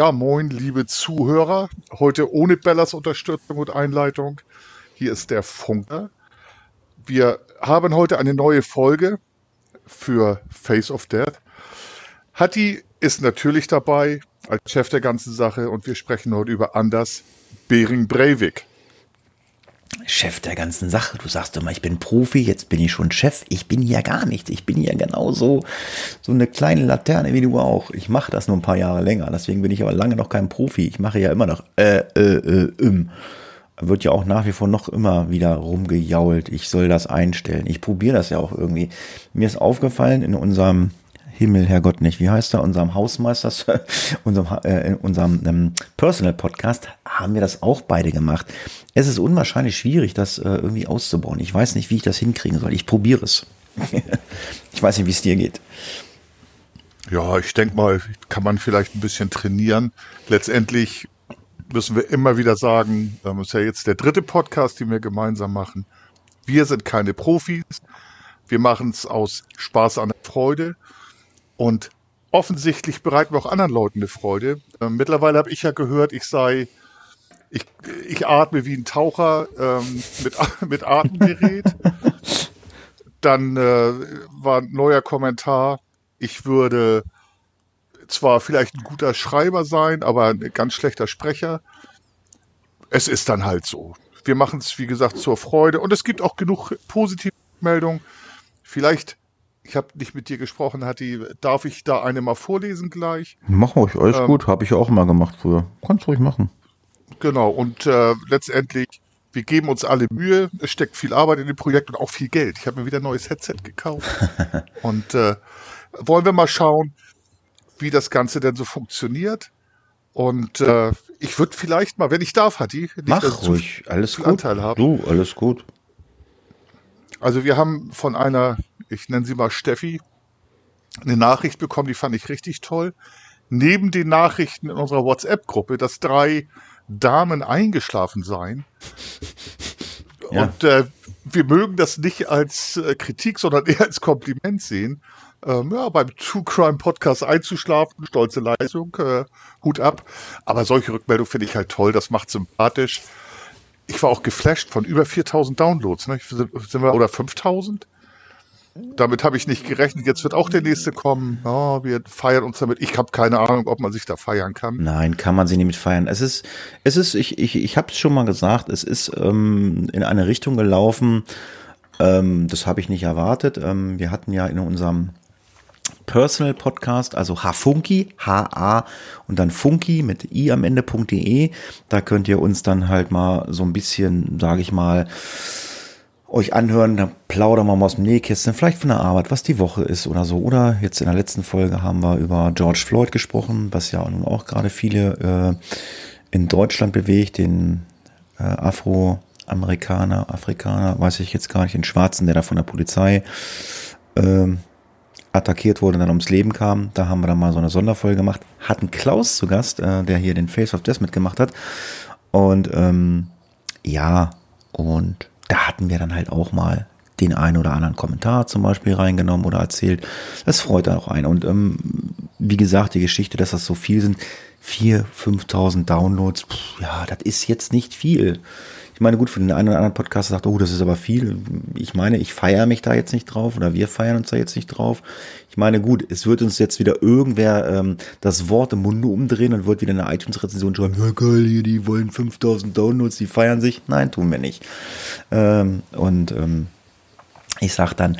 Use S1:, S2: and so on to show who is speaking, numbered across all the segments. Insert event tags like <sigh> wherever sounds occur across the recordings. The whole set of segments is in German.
S1: Ja, moin, liebe Zuhörer. Heute ohne Bellas Unterstützung und Einleitung. Hier ist der Funker. Wir haben heute eine neue Folge für Face of Death. Hatti ist natürlich dabei als Chef der ganzen Sache und wir sprechen heute über Anders Bering Breivik.
S2: Chef der ganzen Sache. Du sagst immer, ich bin Profi, jetzt bin ich schon Chef. Ich bin hier gar nichts. Ich bin hier genauso so eine kleine Laterne wie du auch. Ich mache das nur ein paar Jahre länger. Deswegen bin ich aber lange noch kein Profi. Ich mache ja immer noch äh, äh, äh, im. Wird ja auch nach wie vor noch immer wieder rumgejault. Ich soll das einstellen. Ich probiere das ja auch irgendwie. Mir ist aufgefallen in unserem Himmel, Herrgott nicht. Wie heißt er? Unserem Hausmeister, <laughs> unserem, äh, in unserem ähm, Personal Podcast haben wir das auch beide gemacht. Es ist unwahrscheinlich schwierig, das äh, irgendwie auszubauen. Ich weiß nicht, wie ich das hinkriegen soll. Ich probiere es. <laughs> ich weiß nicht, wie es dir geht.
S1: Ja, ich denke mal, kann man vielleicht ein bisschen trainieren. Letztendlich müssen wir immer wieder sagen, das ist ja jetzt der dritte Podcast, den wir gemeinsam machen. Wir sind keine Profis. Wir machen es aus Spaß an der Freude. Und offensichtlich bereiten wir auch anderen Leuten eine Freude. Ähm, mittlerweile habe ich ja gehört, ich sei, ich, ich atme wie ein Taucher ähm, mit, <laughs> mit Atemgerät. Dann äh, war ein neuer Kommentar, ich würde zwar vielleicht ein guter Schreiber sein, aber ein ganz schlechter Sprecher. Es ist dann halt so. Wir machen es, wie gesagt, zur Freude. Und es gibt auch genug positive Meldungen. Vielleicht ich habe nicht mit dir gesprochen, Hatti. Darf ich da eine mal vorlesen gleich?
S2: Mach euch, alles ähm, gut. Habe ich ja auch mal gemacht früher. Kannst ruhig machen.
S1: Genau. Und äh, letztendlich, wir geben uns alle Mühe. Es steckt viel Arbeit in dem Projekt und auch viel Geld. Ich habe mir wieder ein neues Headset gekauft. <laughs> und äh, wollen wir mal schauen, wie das Ganze denn so funktioniert. Und äh, ich würde vielleicht mal, wenn ich darf, Hatti,
S2: nicht Mach ruhig, alles gut. Anteil haben. Du, alles gut.
S1: Also wir haben von einer ich nenne sie mal Steffi, eine Nachricht bekommen, die fand ich richtig toll. Neben den Nachrichten in unserer WhatsApp-Gruppe, dass drei Damen eingeschlafen seien. <laughs> Ja. Und äh, wir mögen das nicht als äh, Kritik, sondern <laughs> eher als Kompliment sehen. Ähm, ja, beim True Crime Podcast einzuschlafen, stolze Leistung, äh, Hut ab. Aber solche Rückmeldungen finde ich halt toll, das macht sympathisch. Ich war auch geflasht von über 4000 Downloads, ne? Sind wir, oder 5000? Damit habe ich nicht gerechnet. Jetzt wird auch der nächste kommen. Oh, wir feiern uns damit. Ich habe keine Ahnung, ob man sich da feiern kann.
S2: Nein, kann man sich nicht mit feiern. Es ist, es ist, ich, ich, ich habe es schon mal gesagt, es ist ähm, in eine Richtung gelaufen. Ähm, das habe ich nicht erwartet. Ähm, wir hatten ja in unserem Personal Podcast, also Hfunky, H-A und dann Funky mit i am Ende.de. Da könnt ihr uns dann halt mal so ein bisschen, sage ich mal, euch anhören, da plaudern wir mal aus dem Nähkästchen, vielleicht von der Arbeit, was die Woche ist oder so. Oder jetzt in der letzten Folge haben wir über George Floyd gesprochen, was ja nun auch gerade viele äh, in Deutschland bewegt, den äh, Afroamerikaner, Afrikaner, weiß ich jetzt gar nicht, den Schwarzen, der da von der Polizei äh, attackiert wurde und dann ums Leben kam. Da haben wir dann mal so eine Sonderfolge gemacht. Hatten Klaus zu Gast, äh, der hier den Face of Death mitgemacht hat. Und ähm, ja, und da hatten wir dann halt auch mal den einen oder anderen Kommentar zum Beispiel reingenommen oder erzählt. Das freut dann auch einen. Und ähm, wie gesagt, die Geschichte, dass das so viel sind, 4.000, 5.000 Downloads, pff, ja, das ist jetzt nicht viel. Ich meine, gut, für den einen oder anderen Podcast sagt, oh, das ist aber viel. Ich meine, ich feiere mich da jetzt nicht drauf oder wir feiern uns da jetzt nicht drauf. Ich meine, gut, es wird uns jetzt wieder irgendwer ähm, das Wort im Munde umdrehen und wird wieder eine iTunes-Rezension schreiben, ja geil, hier, die wollen 5000 Downloads, die feiern sich. Nein, tun wir nicht. Ähm, und ähm, Ich sag dann,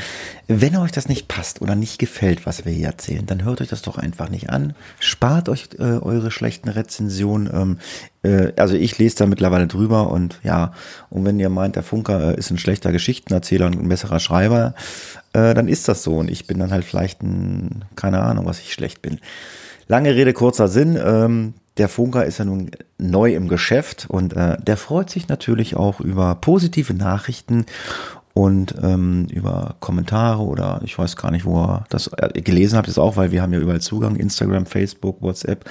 S2: wenn euch das nicht passt oder nicht gefällt, was wir hier erzählen, dann hört euch das doch einfach nicht an. Spart euch äh, eure schlechten Rezensionen. Ähm, äh, also ich lese da mittlerweile drüber und ja, und wenn ihr meint, der Funker äh, ist ein schlechter Geschichtenerzähler und ein besserer Schreiber, äh, dann ist das so. Und ich bin dann halt vielleicht ein, keine Ahnung, was ich schlecht bin. Lange Rede, kurzer Sinn. Ähm, der Funker ist ja nun neu im Geschäft und äh, der freut sich natürlich auch über positive Nachrichten und ähm, über Kommentare oder ich weiß gar nicht, wo er das äh, gelesen habt, ist auch, weil wir haben ja überall Zugang, Instagram, Facebook, WhatsApp.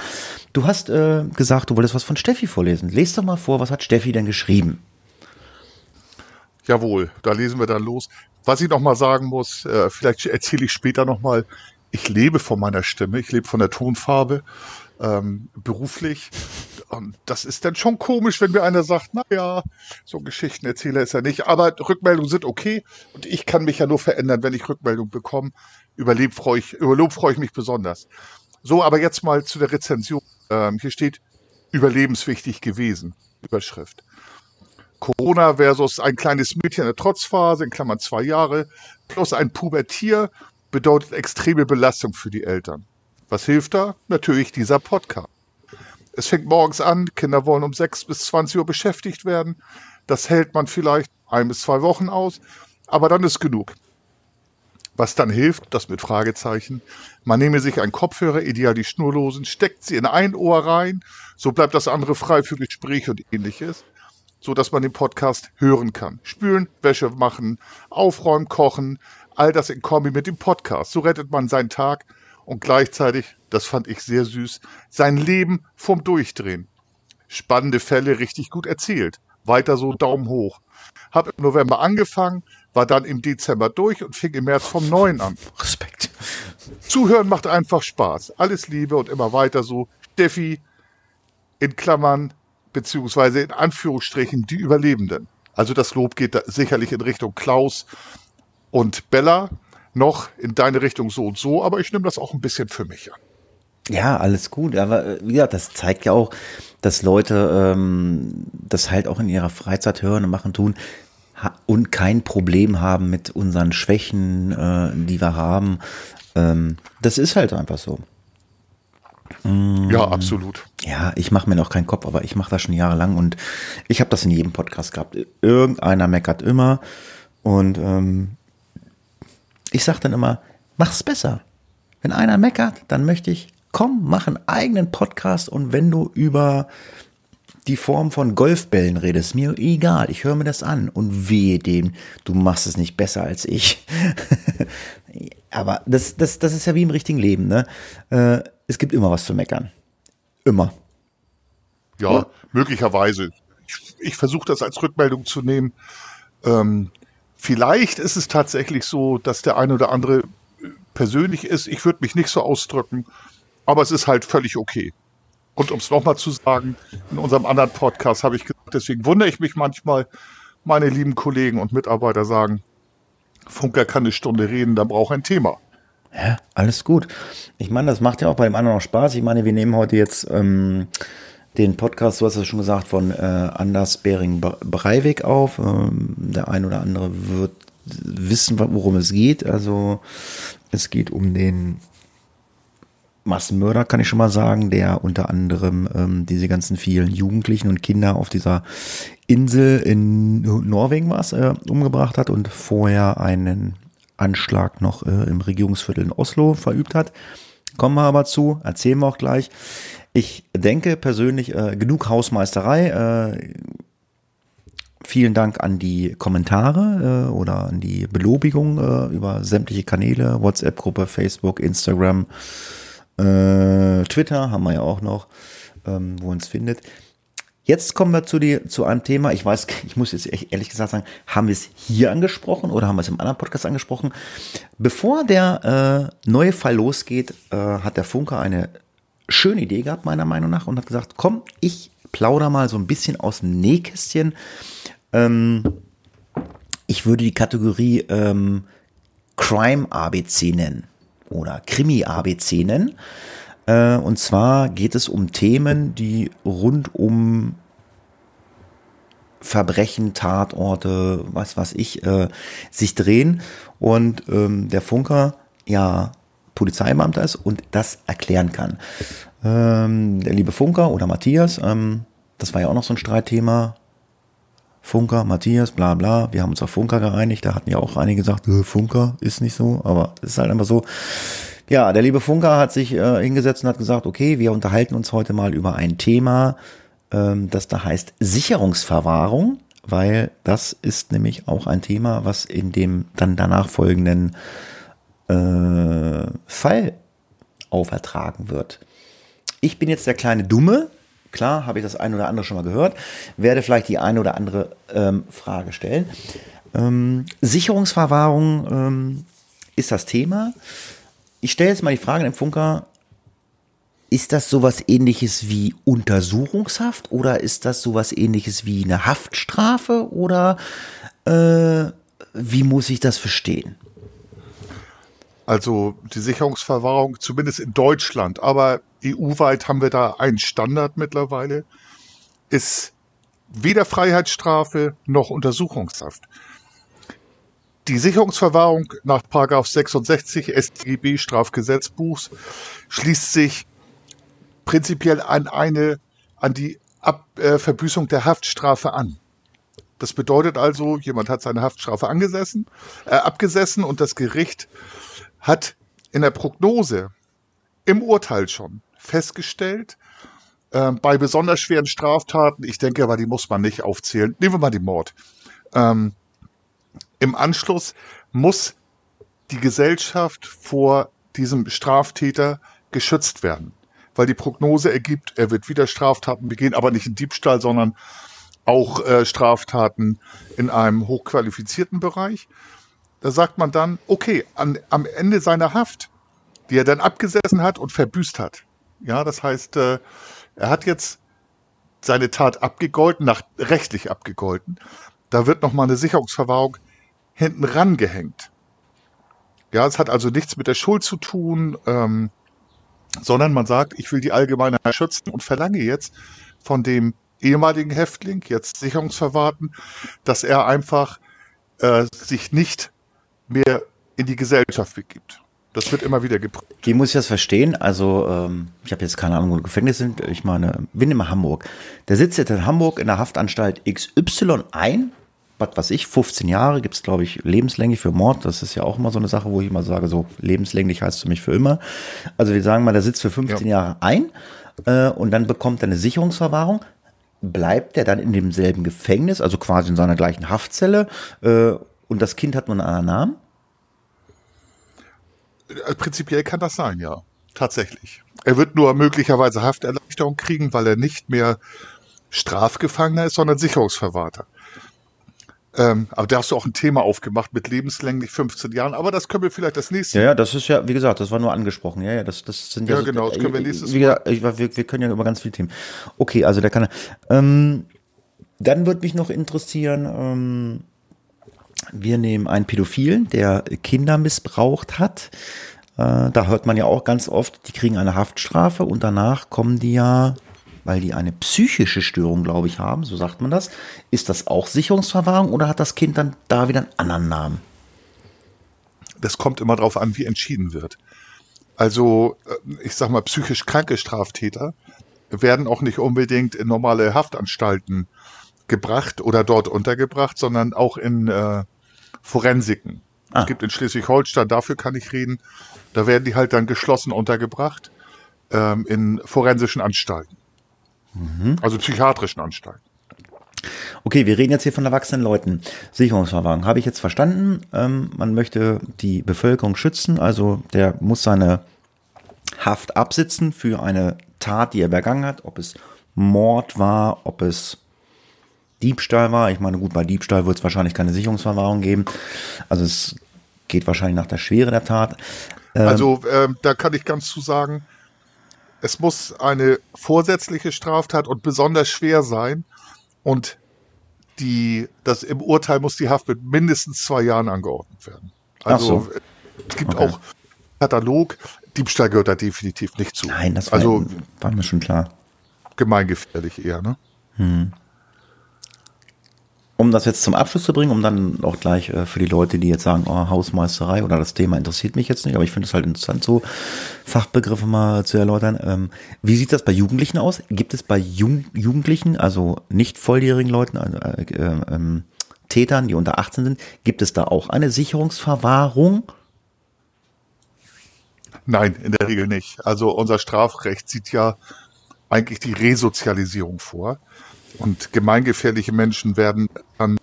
S2: Du hast äh, gesagt, du wolltest was von Steffi vorlesen. Lest doch mal vor, was hat Steffi denn geschrieben?
S1: Jawohl, da lesen wir dann los. Was ich noch mal sagen muss, äh, vielleicht erzähle ich später noch mal, ich lebe von meiner Stimme, ich lebe von der Tonfarbe ähm, beruflich. Und das ist dann schon komisch, wenn mir einer sagt, na ja, so ein Geschichtenerzähler ist er nicht. Aber Rückmeldungen sind okay und ich kann mich ja nur verändern, wenn ich Rückmeldung bekomme. Über Lob freue ich, freue ich mich besonders. So, aber jetzt mal zu der Rezension. Ähm, hier steht überlebenswichtig gewesen. Überschrift. Corona versus ein kleines Mädchen in der Trotzphase, in Klammern zwei Jahre, plus ein Pubertier bedeutet extreme Belastung für die Eltern. Was hilft da? Natürlich dieser Podcast. Es fängt morgens an, Kinder wollen um 6 bis 20 Uhr beschäftigt werden. Das hält man vielleicht ein bis zwei Wochen aus, aber dann ist genug. Was dann hilft, das mit Fragezeichen. Man nehme sich einen Kopfhörer, ideal die schnurlosen, steckt sie in ein Ohr rein, so bleibt das andere frei für Gespräche und ähnliches, so dass man den Podcast hören kann. Spülen, Wäsche machen, aufräumen, kochen, all das in Kombi mit dem Podcast. So rettet man seinen Tag und gleichzeitig, das fand ich sehr süß, sein Leben vom Durchdrehen. Spannende Fälle richtig gut erzählt. Weiter so Daumen hoch. Hab im November angefangen, war dann im Dezember durch und fing im März vom Neuen an.
S2: Respekt.
S1: Zuhören macht einfach Spaß. Alles Liebe und immer weiter so. Steffi in Klammern beziehungsweise in Anführungsstrichen die Überlebenden. Also das Lob geht da sicherlich in Richtung Klaus und Bella noch in deine Richtung so und so, aber ich nehme das auch ein bisschen für mich an.
S2: Ja, alles gut. Aber äh, wie gesagt, das zeigt ja auch, dass Leute ähm, das halt auch in ihrer Freizeit hören und machen tun und kein Problem haben mit unseren Schwächen, äh, die wir haben. Ähm, das ist halt einfach so.
S1: Ja, absolut.
S2: Ja, ich mache mir noch keinen Kopf, aber ich mache das schon jahrelang und ich habe das in jedem Podcast gehabt. Irgendeiner meckert immer und ähm, ich sage dann immer, mach's besser. Wenn einer meckert, dann möchte ich, komm, mach einen eigenen Podcast und wenn du über die Form von Golfbällen redest, mir egal, ich höre mir das an und wehe dem, du machst es nicht besser als ich. <laughs> Aber das, das, das ist ja wie im richtigen Leben, ne? Äh, es gibt immer was zu meckern. Immer.
S1: Ja, ja? möglicherweise. Ich, ich versuche das als Rückmeldung zu nehmen. Ähm, Vielleicht ist es tatsächlich so, dass der eine oder andere persönlich ist. Ich würde mich nicht so ausdrücken, aber es ist halt völlig okay. Und um es nochmal zu sagen, in unserem anderen Podcast habe ich gesagt, deswegen wundere ich mich manchmal, meine lieben Kollegen und Mitarbeiter sagen, Funker kann eine Stunde reden, da braucht ein Thema.
S2: Ja, alles gut. Ich meine, das macht ja auch bei dem anderen noch Spaß. Ich meine, wir nehmen heute jetzt ähm, den Podcast, du hast es schon gesagt, von äh, Anders Bering Breivik auf. Ähm, der ein oder andere wird wissen, worum es geht. Also es geht um den Massenmörder, kann ich schon mal sagen, der unter anderem ähm, diese ganzen vielen Jugendlichen und Kinder auf dieser Insel in Norwegen was äh, umgebracht hat und vorher einen Anschlag noch äh, im Regierungsviertel in Oslo verübt hat. Kommen wir aber zu, erzählen wir auch gleich. Ich denke persönlich, äh, genug Hausmeisterei. Äh, vielen Dank an die Kommentare äh, oder an die Belobigung äh, über sämtliche Kanäle, WhatsApp-Gruppe, Facebook, Instagram, äh, Twitter haben wir ja auch noch, ähm, wo uns findet. Jetzt kommen wir zu, die, zu einem Thema. Ich weiß, <laughs> ich muss jetzt ehrlich gesagt sagen, haben wir es hier angesprochen oder haben wir es im anderen Podcast angesprochen? Bevor der äh, neue Fall losgeht, äh, hat der Funker eine schöne Idee gehabt, meiner Meinung nach, und hat gesagt, komm, ich plauder mal so ein bisschen aus dem Nähkästchen. Ähm, ich würde die Kategorie ähm, Crime ABC nennen oder Krimi ABC nennen. Äh, und zwar geht es um Themen, die rund um Verbrechen, Tatorte, was weiß ich, äh, sich drehen und ähm, der Funker ja Polizeibeamter ist und das erklären kann. Ähm, der liebe Funker oder Matthias, ähm, das war ja auch noch so ein Streitthema. Funker, Matthias, bla bla. Wir haben uns auf Funker geeinigt. Da hatten ja auch einige gesagt, äh, Funker ist nicht so, aber es ist halt einfach so. Ja, der liebe Funker hat sich äh, hingesetzt und hat gesagt, okay, wir unterhalten uns heute mal über ein Thema, ähm, das da heißt Sicherungsverwahrung, weil das ist nämlich auch ein Thema, was in dem dann danach folgenden äh, Fall aufertragen wird. Ich bin jetzt der kleine Dumme, klar, habe ich das eine oder andere schon mal gehört, werde vielleicht die eine oder andere ähm, Frage stellen. Ähm, Sicherungsverwahrung ähm, ist das Thema. Ich stelle jetzt mal die Frage im Funker, ist das sowas ähnliches wie Untersuchungshaft oder ist das sowas ähnliches wie eine Haftstrafe oder äh, wie muss ich das verstehen?
S1: Also die Sicherungsverwahrung, zumindest in Deutschland, aber EU-weit haben wir da einen Standard mittlerweile, ist weder Freiheitsstrafe noch Untersuchungshaft. Die Sicherungsverwahrung nach 66 StGB Strafgesetzbuchs schließt sich prinzipiell an eine, an die Ab, äh, Verbüßung der Haftstrafe an. Das bedeutet also, jemand hat seine Haftstrafe angesessen, äh, abgesessen und das Gericht hat in der Prognose im Urteil schon festgestellt, äh, bei besonders schweren Straftaten, ich denke aber, die muss man nicht aufzählen, nehmen wir mal den Mord. Ähm, Im Anschluss muss die Gesellschaft vor diesem Straftäter geschützt werden, weil die Prognose ergibt, er wird wieder Straftaten begehen, aber nicht in Diebstahl, sondern auch äh, Straftaten in einem hochqualifizierten Bereich. Da sagt man dann, okay, an, am Ende seiner Haft, die er dann abgesessen hat und verbüßt hat. Ja, das heißt, äh, er hat jetzt seine Tat abgegolten, nach rechtlich abgegolten. Da wird nochmal eine Sicherungsverwahrung hinten rangehängt. Ja, es hat also nichts mit der Schuld zu tun, ähm, sondern man sagt, ich will die Allgemeinheit schützen und verlange jetzt von dem ehemaligen Häftling, jetzt Sicherungsverwahrten, dass er einfach äh, sich nicht mehr in die Gesellschaft begibt. Das wird immer wieder geprüft.
S2: Wie muss ich das verstehen? Also, ähm, ich habe jetzt keine Ahnung, wo die Gefängnisse sind. Ich meine, bin immer Hamburg. Der sitzt jetzt in Hamburg in der Haftanstalt XY ein. Was weiß ich, 15 Jahre gibt es, glaube ich, lebenslänglich für Mord. Das ist ja auch immer so eine Sache, wo ich immer sage, so lebenslänglich heißt für mich für immer. Also wir sagen mal, der sitzt für 15 ja. Jahre ein äh, und dann bekommt er eine Sicherungsverwahrung. Bleibt er dann in demselben Gefängnis, also quasi in seiner gleichen Haftzelle äh, und das Kind hat nur einen anderen Namen?
S1: Äh, prinzipiell kann das sein, ja. Tatsächlich. Er wird nur möglicherweise Hafterleichterung kriegen, weil er nicht mehr Strafgefangener ist, sondern Sicherungsverwahrter. Ähm, aber da hast du auch ein Thema aufgemacht mit lebenslänglich 15 Jahren, aber das können wir vielleicht das nächste
S2: Mal. Ja, ja, das ist ja, wie gesagt, das war nur angesprochen. Ja, ja, das, das sind ja.
S1: Ja, so, genau, das können wir nächstes
S2: wie gesagt, ich, wir, wir können ja über ganz viele Themen. Okay, also der kann. Ähm, dann würde mich noch interessieren, ähm, wir nehmen einen Pädophilen, der Kinder missbraucht hat. Äh, da hört man ja auch ganz oft, die kriegen eine Haftstrafe und danach kommen die ja, weil die eine psychische Störung, glaube ich, haben, so sagt man das. Ist das auch Sicherungsverwahrung oder hat das Kind dann da wieder einen anderen Namen?
S1: Das kommt immer darauf an, wie entschieden wird. Also, äh, ich sag mal, psychisch kranke Straftäter werden auch nicht unbedingt in normale Haftanstalten gebracht oder dort untergebracht, sondern auch in äh, Forensiken. Ah. Es gibt in Schleswig-Holstein, dafür kann ich reden, da werden die halt dann geschlossen untergebracht ähm, in forensischen Anstalten. Mhm. Also psychiatrischen Anstalten.
S2: Okay, wir reden jetzt hier von erwachsenen Leuten. Sicherungsverwahrung habe ich jetzt verstanden. Ähm, man möchte die Bevölkerung schützen, also der muss seine Haft absitzen für eine Tat, die er begangen hat, ob es Mord war, ob es Diebstahl war. Ich meine, gut, bei Diebstahl wird es wahrscheinlich keine Sicherungsverwahrung geben. Also es geht wahrscheinlich nach der Schwere der Tat.
S1: Ähm, also ähm, da kann ich ganz zu sagen, es muss eine vorsätzliche Straftat und besonders schwer sein. Und die, das im Urteil muss die Haft mit mindestens zwei Jahren angeordnet werden. Also so. es gibt okay. auch Katalog, Diebstahl gehört da definitiv nicht zu.
S2: Nein, das war, also, war mir schon klar.
S1: Gemeingefährlich eher, ne? Hm.
S2: Um das jetzt zum Abschluss zu bringen, um dann auch gleich äh, für die Leute, die jetzt sagen, oh, Hausmeisterei oder das Thema interessiert mich jetzt nicht, aber ich finde es halt interessant, so Fachbegriffe mal zu erläutern. Ähm, wie sieht das bei Jugendlichen aus? Gibt es bei Jung Jugendlichen, also nicht volljährigen Leuten, also, äh, äh, ähm, Tätern, die unter 18 sind, gibt es da auch eine Sicherungsverwahrung?
S1: Nein, in der Regel nicht. Also unser Strafrecht sieht ja eigentlich die Resozialisierung vor. Und gemeingefährliche Menschen werden dann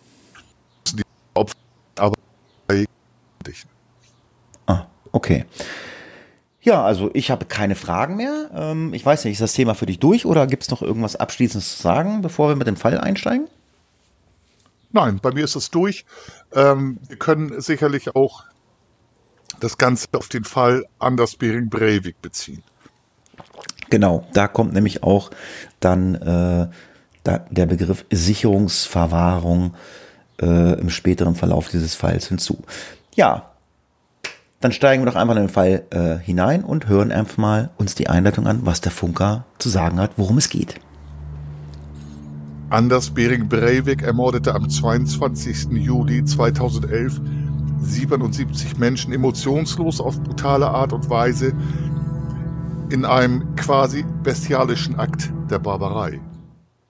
S1: die Opfer, aber
S2: Ah, okay. Ja, also ich habe keine Fragen mehr. Ähm, ich weiß nicht, ist das Thema für dich durch oder gibt es noch irgendwas Abschließendes zu sagen, bevor wir mit dem Fall einsteigen?
S1: Nein, bei mir ist es durch. Ähm, wir können sicherlich auch das Ganze auf den Fall Anders Bering Breivik beziehen.
S2: Genau, da kommt nämlich auch dann äh, der Begriff Sicherungsverwahrung äh, im späteren Verlauf dieses Falls hinzu. Ja, dann steigen wir doch einfach in den Fall äh, hinein und hören einfach mal uns die Einleitung an, was der Funker zu sagen hat, worum es geht.
S1: Anders Bering Breivik ermordete am 22. Juli 2011 77 Menschen emotionslos auf brutale Art und Weise in einem quasi bestialischen Akt der Barbarei.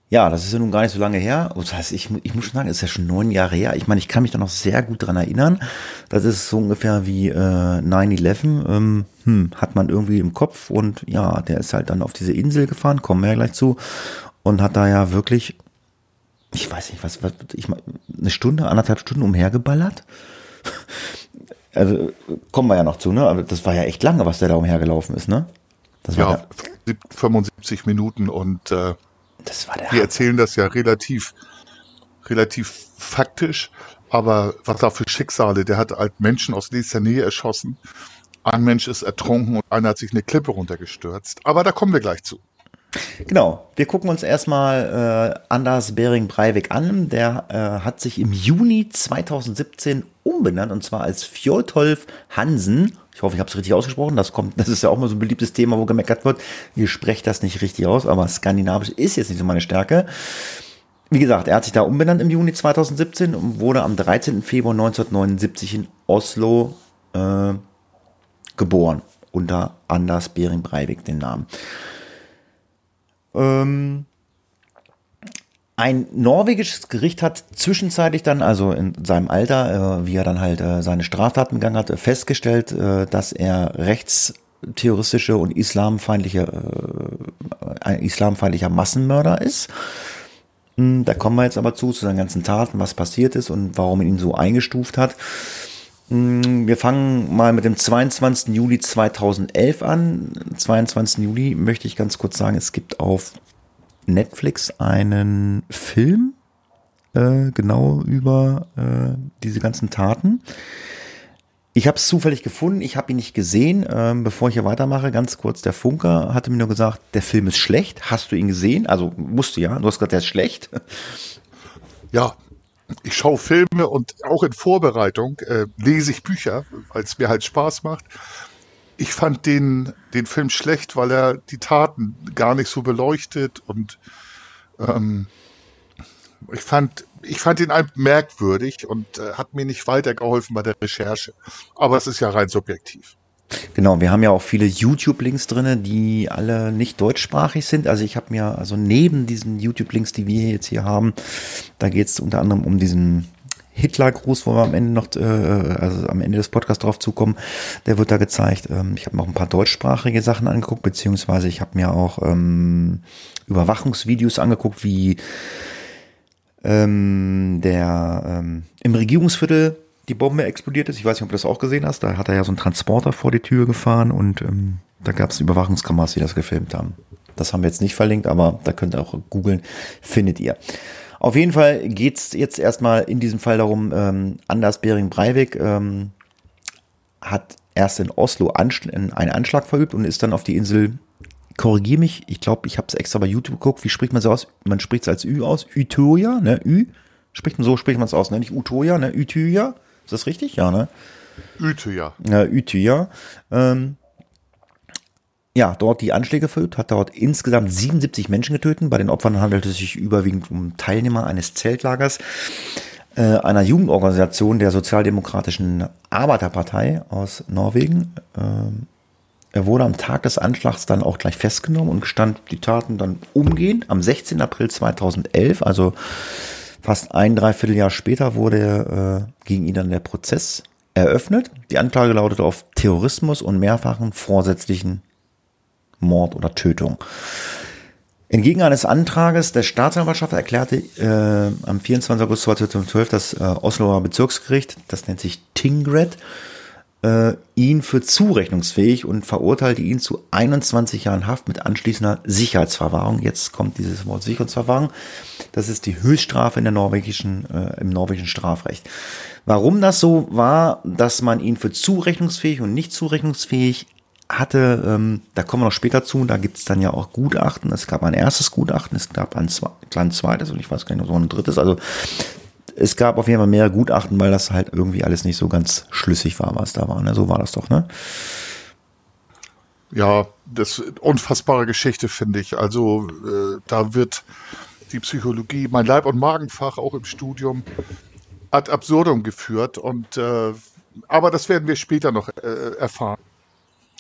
S2: Ja, das ist ja nun gar nicht so lange her. Das heißt, ich, ich muss schon sagen, es ist ja schon neun Jahre her. Ich meine, ich kann mich da noch sehr gut dran erinnern. Das ist so ungefähr wie äh, 9-11. Ähm, hm, hat man irgendwie im Kopf und ja, der ist halt dann auf diese Insel gefahren, kommen wir ja gleich zu, und hat da ja wirklich, ich weiß nicht, was, was ich mal, eine Stunde, anderthalb Stunden umhergeballert. <laughs> also kommen wir ja noch zu, ne? Aber das war ja echt lange, was der da umhergelaufen ist, ne?
S1: Das war ja, 75 Minuten und äh,
S2: das war der
S1: wir erzählen das ja relativ, relativ faktisch, aber was da für Schicksale, der hat halt Menschen aus nächster Nähe erschossen, ein Mensch ist ertrunken und einer hat sich eine Klippe runtergestürzt. Aber da kommen wir gleich zu.
S2: Genau, wir gucken uns erstmal äh, Anders Bering Breivik an. Der äh, hat sich im Juni 2017 umbenannt und zwar als Fjoltolf Hansen. Ich hoffe, ich habe es richtig ausgesprochen. Das kommt, das ist ja auch mal so ein beliebtes Thema, wo gemeckert wird. Ihr sprecht das nicht richtig aus, aber Skandinavisch ist jetzt nicht so meine Stärke. Wie gesagt, er hat sich da umbenannt im Juni 2017 und wurde am 13. Februar 1979 in Oslo äh, geboren unter Anders Bering Breivik den Namen. Ähm, ein norwegisches Gericht hat zwischenzeitlich dann, also in seinem Alter, äh, wie er dann halt äh, seine Straftaten begangen hat, festgestellt, äh, dass er rechtsterroristische und islamfeindliche, äh, ein islamfeindlicher Massenmörder ist. Hm, da kommen wir jetzt aber zu, zu seinen ganzen Taten, was passiert ist und warum ihn so eingestuft hat. Hm, wir fangen mal mit dem 22. Juli 2011 an. 22. Juli möchte ich ganz kurz sagen, es gibt auf Netflix einen Film äh, genau über äh, diese ganzen Taten. Ich habe es zufällig gefunden, ich habe ihn nicht gesehen. Ähm, bevor ich hier weitermache, ganz kurz, der Funker hatte mir nur gesagt, der Film ist schlecht. Hast du ihn gesehen? Also musst du ja, du hast gesagt, der ist schlecht.
S1: Ja, ich schaue Filme und auch in Vorbereitung äh, lese ich Bücher, weil es mir halt Spaß macht ich fand den, den Film schlecht, weil er die Taten gar nicht so beleuchtet und ähm, ich fand, ich fand ihn merkwürdig und äh, hat mir nicht weitergeholfen bei der Recherche. Aber es ist ja rein subjektiv.
S2: Genau, wir haben ja auch viele YouTube-Links drinne, die alle nicht deutschsprachig sind. Also ich habe mir, also neben diesen YouTube-Links, die wir jetzt hier haben, da geht es unter anderem um diesen Hitlergruß, wo wir am Ende noch, äh, also am Ende des Podcasts drauf zukommen, der wird da gezeigt. Ähm, ich habe noch ein paar deutschsprachige Sachen angeguckt, beziehungsweise ich habe mir auch ähm, Überwachungsvideos angeguckt, wie ähm, der ähm, im Regierungsviertel die Bombe explodiert ist. Ich weiß nicht, ob du das auch gesehen hast. Da hat er ja so einen Transporter vor die Tür gefahren und ähm, da gab es Überwachungskameras, die das gefilmt haben. Das haben wir jetzt nicht verlinkt, aber da könnt ihr auch googeln, findet ihr. Auf jeden Fall geht's jetzt erstmal in diesem Fall darum, ähm, Anders Bering Breivik ähm, hat erst in Oslo Anschl einen Anschlag verübt und ist dann auf die Insel, korrigiere mich, ich glaube, ich habe es extra bei YouTube geguckt, wie spricht man so aus? Man spricht es als Ü aus, Utøya, ne? Ü, spricht man so, spricht man es aus, ne? Nicht Utøya, ne? Utøya, ist das richtig? Ja, ne?
S1: Utøya.
S2: Ja, Utøya. Ähm, ja, dort die Anschläge verübt, hat dort insgesamt 77 Menschen getötet. Bei den Opfern handelte es sich überwiegend um Teilnehmer eines Zeltlagers äh, einer Jugendorganisation der Sozialdemokratischen Arbeiterpartei aus Norwegen. Ähm, er wurde am Tag des Anschlags dann auch gleich festgenommen und gestand die Taten dann umgehend. Am 16. April 2011, also fast ein Dreivierteljahr später, wurde äh, gegen ihn dann der Prozess eröffnet. Die Anklage lautete auf Terrorismus und mehrfachen vorsätzlichen Mord oder Tötung. Entgegen eines Antrages der Staatsanwaltschaft erklärte äh, am 24. August 2012 das äh, Osloer Bezirksgericht, das nennt sich Tingred, äh, ihn für zurechnungsfähig und verurteilte ihn zu 21 Jahren Haft mit anschließender Sicherheitsverwahrung. Jetzt kommt dieses Wort Sicherheitsverwahrung. Das ist die Höchststrafe in der norwegischen, äh, im norwegischen Strafrecht. Warum das so war, dass man ihn für zurechnungsfähig und nicht zurechnungsfähig hatte, ähm, da kommen wir noch später zu, da gibt es dann ja auch Gutachten. Es gab ein erstes Gutachten, es gab ein, ein zweites und ich weiß gar nicht, so ein drittes. Also es gab auf jeden Fall mehr Gutachten, weil das halt irgendwie alles nicht so ganz schlüssig war, was da war. Ne? So war das doch, ne?
S1: Ja, das unfassbare Geschichte, finde ich. Also äh, da wird die Psychologie, mein Leib- und Magenfach auch im Studium ad absurdum geführt. Und äh, aber das werden wir später noch äh, erfahren.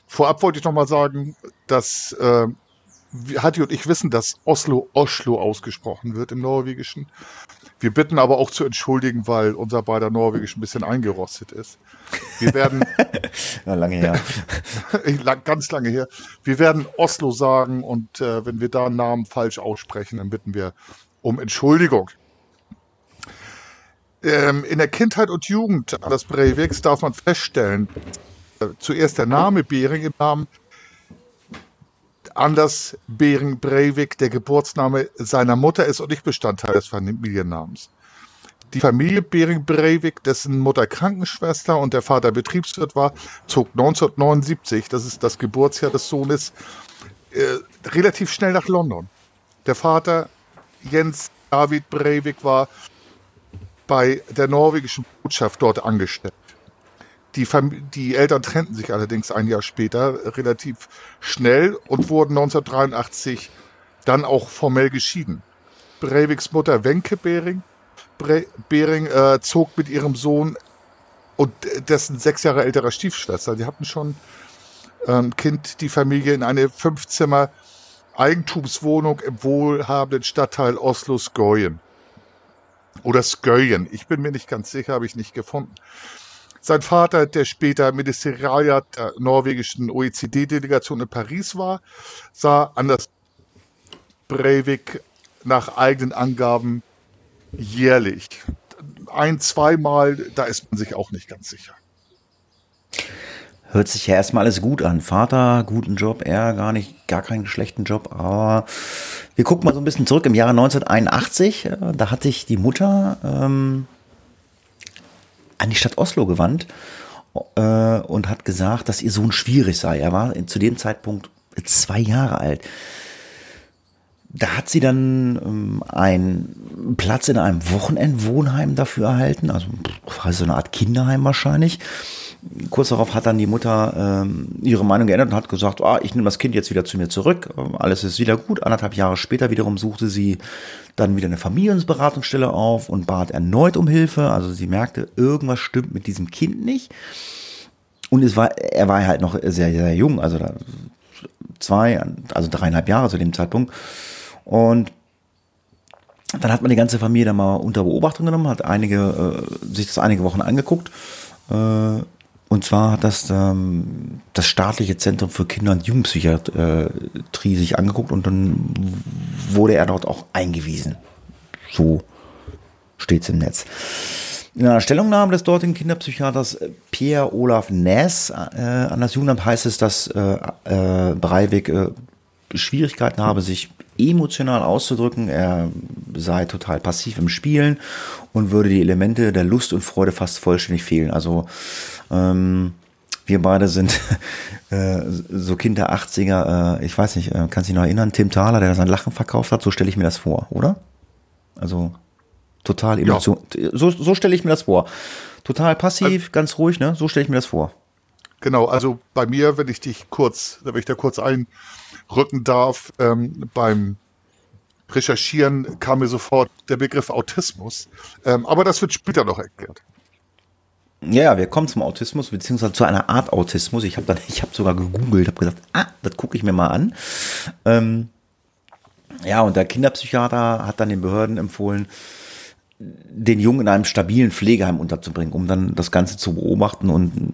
S1: Vorab wollte ich noch mal sagen, dass äh, Hatti und ich wissen, dass Oslo Oslo ausgesprochen wird im Norwegischen. Wir bitten aber auch zu entschuldigen, weil unser beider Norwegisch ein bisschen eingerostet ist. Wir werden. <laughs>
S2: ja, lange her. <laughs>
S1: ganz lange her. Wir werden Oslo sagen und äh, wenn wir da einen Namen falsch aussprechen, dann bitten wir um Entschuldigung. Ähm, in der Kindheit und Jugend des Breiviks darf man feststellen, zuerst der Name Bering im Namen Anders Bering Breivik der Geburtsname seiner Mutter ist und nicht Bestandteil des Familiennamens. Die Familie Bering Breivik, dessen Mutter Krankenschwester und der Vater Betriebswirt war, zog 1979, das ist das Geburtsjahr des Sohnes, äh, relativ schnell nach London. Der Vater Jens David Breivik war bei der norwegischen Botschaft dort angestellt. Die, die Eltern trennten sich allerdings ein Jahr später relativ schnell und wurden 1983 dann auch formell geschieden. Breiviks Mutter Wenke Behring, Bre Behring äh, zog mit ihrem Sohn und dessen sechs Jahre älterer Stiefschwester, die hatten schon ein ähm, Kind, die Familie in eine Fünfzimmer Eigentumswohnung im wohlhabenden Stadtteil Oslo Skøyen. Oder Skøyen, ich bin mir nicht ganz sicher, habe ich nicht gefunden. Sein Vater, der später Ministerialrat der norwegischen OECD-Delegation in Paris war, sah Anders Breivik nach eigenen Angaben jährlich. Ein, zweimal, da ist man sich auch nicht ganz sicher.
S2: Hört sich ja erstmal alles gut an. Vater, guten Job, er gar nicht, gar keinen schlechten Job, aber wir gucken mal so ein bisschen zurück im Jahre 1981. Äh, da hatte ich die Mutter ähm, an die Stadt Oslo gewandt äh, und hat gesagt, dass ihr Sohn schwierig sei. Er war zu dem Zeitpunkt zwei Jahre alt. Da hat sie dann ähm, einen Platz in einem Wochenendwohnheim dafür erhalten, also so eine Art Kinderheim wahrscheinlich. Kurz darauf hat dann die Mutter ähm, ihre Meinung geändert und hat gesagt, ah, ich nehme das Kind jetzt wieder zu mir zurück, alles ist wieder gut. Anderthalb Jahre später wiederum suchte sie dann wieder eine Familienberatungsstelle auf und bat erneut um Hilfe. Also sie merkte, irgendwas stimmt mit diesem Kind nicht. Und es war, er war halt noch sehr, sehr jung, also da zwei, also dreieinhalb Jahre zu dem Zeitpunkt. Und dann hat man die ganze Familie dann mal unter Beobachtung genommen, hat einige, äh, sich das einige Wochen angeguckt. Äh, und zwar hat das ähm, das staatliche Zentrum für Kinder- und Jugendpsychiatrie sich angeguckt und dann wurde er dort auch eingewiesen. So steht's im Netz. In einer Stellungnahme des dortigen Kinderpsychiaters äh, Pierre Olaf Ness äh, an das Jugendamt heißt es, dass äh, äh, Breivik äh, Schwierigkeiten habe, sich emotional auszudrücken. Er sei total passiv im Spielen und würde die Elemente der Lust und Freude fast vollständig fehlen. Also ähm, wir beide sind <laughs> äh, so Kind der 80er, äh, ich weiß nicht, äh, kannst du dich noch erinnern, Tim Thaler, der sein Lachen verkauft hat, so stelle ich mir das vor, oder? Also total emotional. Ja. So, so stelle ich mir das vor. Total passiv, also, ganz ruhig, ne? So stelle ich mir das vor.
S1: Genau, also bei mir, wenn ich dich kurz, wenn ich da kurz einrücken darf, ähm, beim Recherchieren kam mir sofort der Begriff Autismus. Ähm, aber das wird später noch erklärt.
S2: Ja, wir kommen zum Autismus, beziehungsweise zu einer Art Autismus. Ich habe <laughs> habe sogar gegoogelt, habe gesagt, ah, das gucke ich mir mal an. Ähm, ja, und der Kinderpsychiater hat dann den Behörden empfohlen, den Jungen in einem stabilen Pflegeheim unterzubringen, um dann das Ganze zu beobachten und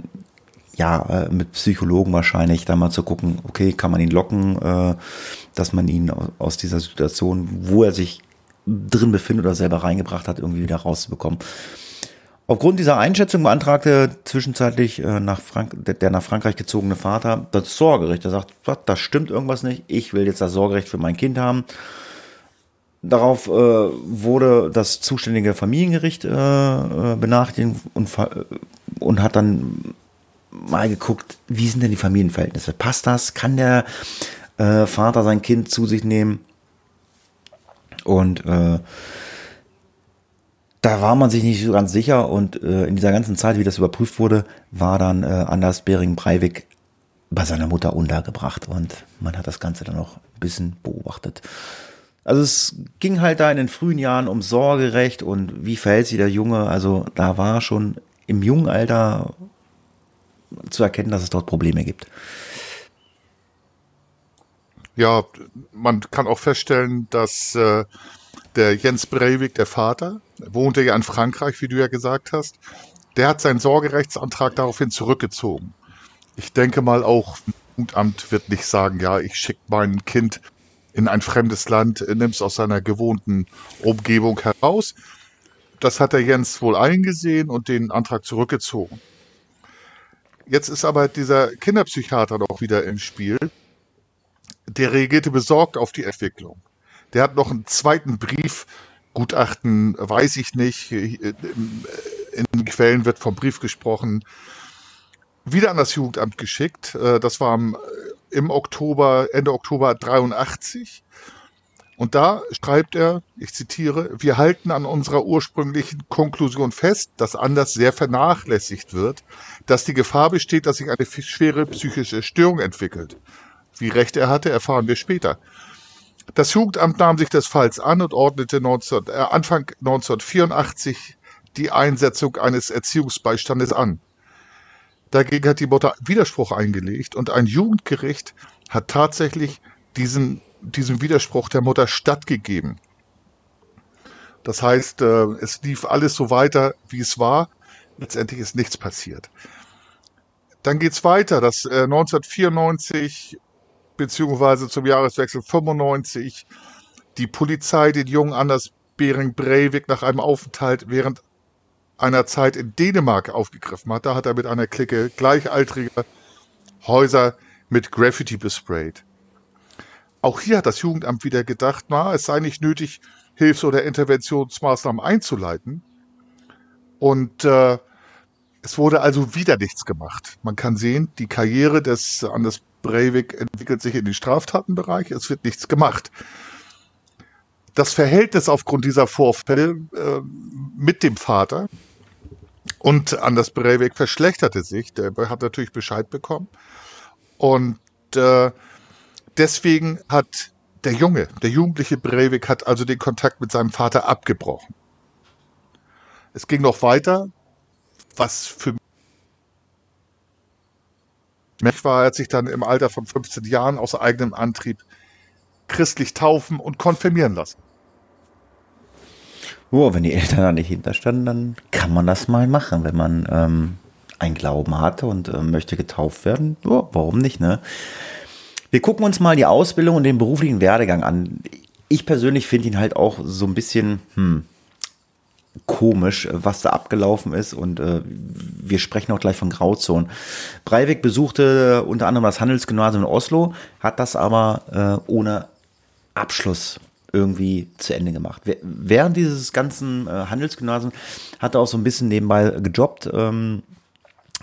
S2: ja, äh, mit Psychologen wahrscheinlich da mal zu gucken, okay, kann man ihn locken, äh, dass man ihn aus dieser Situation, wo er sich drin befindet oder selber reingebracht hat, irgendwie wieder rauszubekommen. Aufgrund dieser Einschätzung beantragte zwischenzeitlich äh, nach Frank der nach Frankreich gezogene Vater das Sorgerecht. Er sagt, da stimmt irgendwas nicht, ich will jetzt das Sorgerecht für mein Kind haben. Darauf äh, wurde das zuständige Familiengericht äh, äh benachrichtigt und, und hat dann mal geguckt, wie sind denn die Familienverhältnisse? Passt das? Kann der äh, Vater sein Kind zu sich nehmen? Und äh, da war man sich nicht so ganz sicher und äh, in dieser ganzen Zeit, wie das überprüft wurde, war dann äh, Anders Bering Breivik bei seiner Mutter untergebracht und man hat das Ganze dann noch ein bisschen beobachtet. Also es ging halt da in den frühen Jahren um Sorgerecht und wie verhält sich der Junge. Also da war schon im jungen Alter zu erkennen, dass es dort Probleme gibt.
S1: Ja, man kann auch feststellen, dass äh, der Jens Breivik, der Vater, wohnte ja in Frankreich, wie du ja gesagt hast. Der hat seinen Sorgerechtsantrag daraufhin zurückgezogen. Ich denke mal auch, das Jugendamt wird nicht sagen, ja, ich schicke mein Kind in ein fremdes Land, nimm es aus seiner gewohnten Umgebung heraus. Das hat der Jens wohl eingesehen und den Antrag zurückgezogen. Jetzt ist aber dieser Kinderpsychiater noch wieder im Spiel. Der reagierte besorgt auf die Entwicklung. Der hat noch einen zweiten Brief, Gutachten weiß ich nicht, in den Quellen wird vom Brief gesprochen, wieder an das Jugendamt geschickt. Äh, das war im Oktober, Ende Oktober 83. Und da schreibt er, ich zitiere, wir halten an unserer ursprünglichen Konklusion fest, dass Anders sehr vernachlässigt wird, dass die Gefahr besteht, dass sich eine schwere psychische Störung entwickelt. Wie recht er hatte, erfahren wir später. Das Jugendamt nahm sich des Falls an und ordnete 19, äh, Anfang 1984 die Einsetzung eines Erziehungsbeistandes an. Dagegen hat die Mutter Widerspruch eingelegt und ein Jugendgericht hat tatsächlich diesen, diesem Widerspruch der Mutter stattgegeben. Das heißt, äh, es lief alles so weiter, wie es war. Letztendlich ist nichts passiert. Dann geht's weiter, dass 1994 äh, beziehungsweise zum Jahreswechsel 95 die Polizei den jungen Anders Bering Breivik nach einem Aufenthalt während einer Zeit in Dänemark aufgegriffen hat. Da hat er mit einer Clique gleichaltriger Häuser mit Graffiti besprayt. Auch hier hat das Jugendamt wieder gedacht, na, es sei nicht nötig, Hilfs- oder Interventionsmaßnahmen einzuleiten. Und äh, es wurde also wieder nichts gemacht. Man kann sehen, die Karriere des Anders Breivik entwickelt sich in den Straftatenbereich, es wird nichts gemacht. Das Verhältnis aufgrund dieser Vorfälle äh, mit dem Vater und Anders Breivik verschlechterte sich. Der hat natürlich Bescheid bekommen. Und äh, deswegen hat der Junge, der jugendliche Breivik hat also den Kontakt mit seinem Vater abgebrochen. Es ging noch weiter was für mich war, hat sich dann im Alter von 15 Jahren aus eigenem Antrieb christlich taufen und konfirmieren lassen.
S2: Oh, wenn die Eltern da nicht hinterstanden, dann kann man das mal machen, wenn man ähm, einen Glauben hatte und äh, möchte getauft werden. Oh, warum nicht, ne? Wir gucken uns mal die Ausbildung und den beruflichen Werdegang an. Ich persönlich finde ihn halt auch so ein bisschen, hm, komisch, was da abgelaufen ist. Und äh, wir sprechen auch gleich von Grauzonen. Breivik besuchte unter anderem das Handelsgymnasium in Oslo, hat das aber äh, ohne Abschluss irgendwie zu Ende gemacht. Während dieses ganzen äh, Handelsgymnasiums hat er auch so ein bisschen nebenbei gejobbt ähm,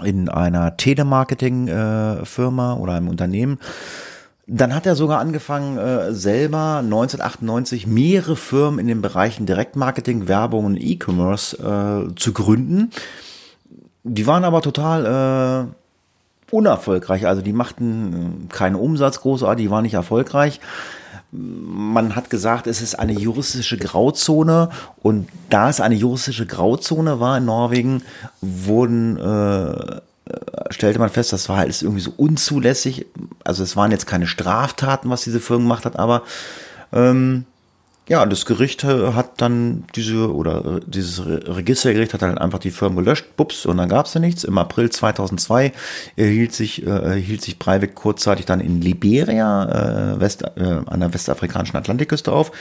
S2: in einer Telemarketing-Firma äh, oder einem Unternehmen dann hat er sogar angefangen, äh, selber 1998 mehrere Firmen in den Bereichen Direktmarketing, Werbung und E-Commerce äh, zu gründen. Die waren aber total äh, unerfolgreich. Also die machten äh, keinen Umsatz großartig, die waren nicht erfolgreich. Man hat gesagt, es ist eine juristische Grauzone und da es eine juristische Grauzone war in Norwegen, wurden äh, stellte man fest, das war alles irgendwie so unzulässig. Also es waren jetzt keine Straftaten, was diese Firma gemacht hat, aber ähm, ja, das Gericht hat dann diese, oder dieses Registergericht hat dann einfach die Firma gelöscht, bups, und dann gab es ja nichts. Im April 2002 erhielt sich, äh, hielt sich Breivik kurzzeitig dann in Liberia, äh, West, äh, an der westafrikanischen Atlantikküste auf.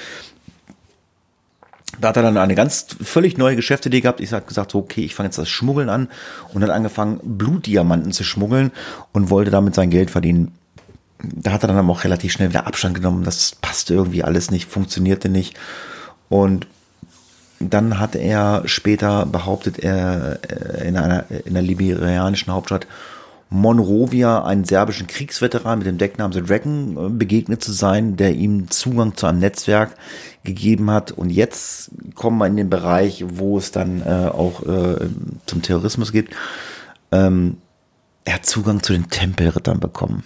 S2: Da hat er dann eine ganz völlig neue Geschäftsidee gehabt. Ich habe gesagt, okay, ich fange jetzt das Schmuggeln an und hat angefangen, Blutdiamanten zu schmuggeln und wollte damit sein Geld verdienen. Da hat er dann aber auch relativ schnell wieder Abstand genommen. Das passte irgendwie alles nicht, funktionierte nicht. Und dann hat er später behauptet, er äh, in einer in der liberianischen Hauptstadt Monrovia einen serbischen Kriegsveteran mit dem Decknamen The Dragon äh, begegnet zu sein, der ihm Zugang zu einem Netzwerk gegeben hat. Und jetzt kommen wir in den Bereich, wo es dann äh, auch äh, zum Terrorismus geht. Ähm, er hat Zugang zu den Tempelrittern bekommen.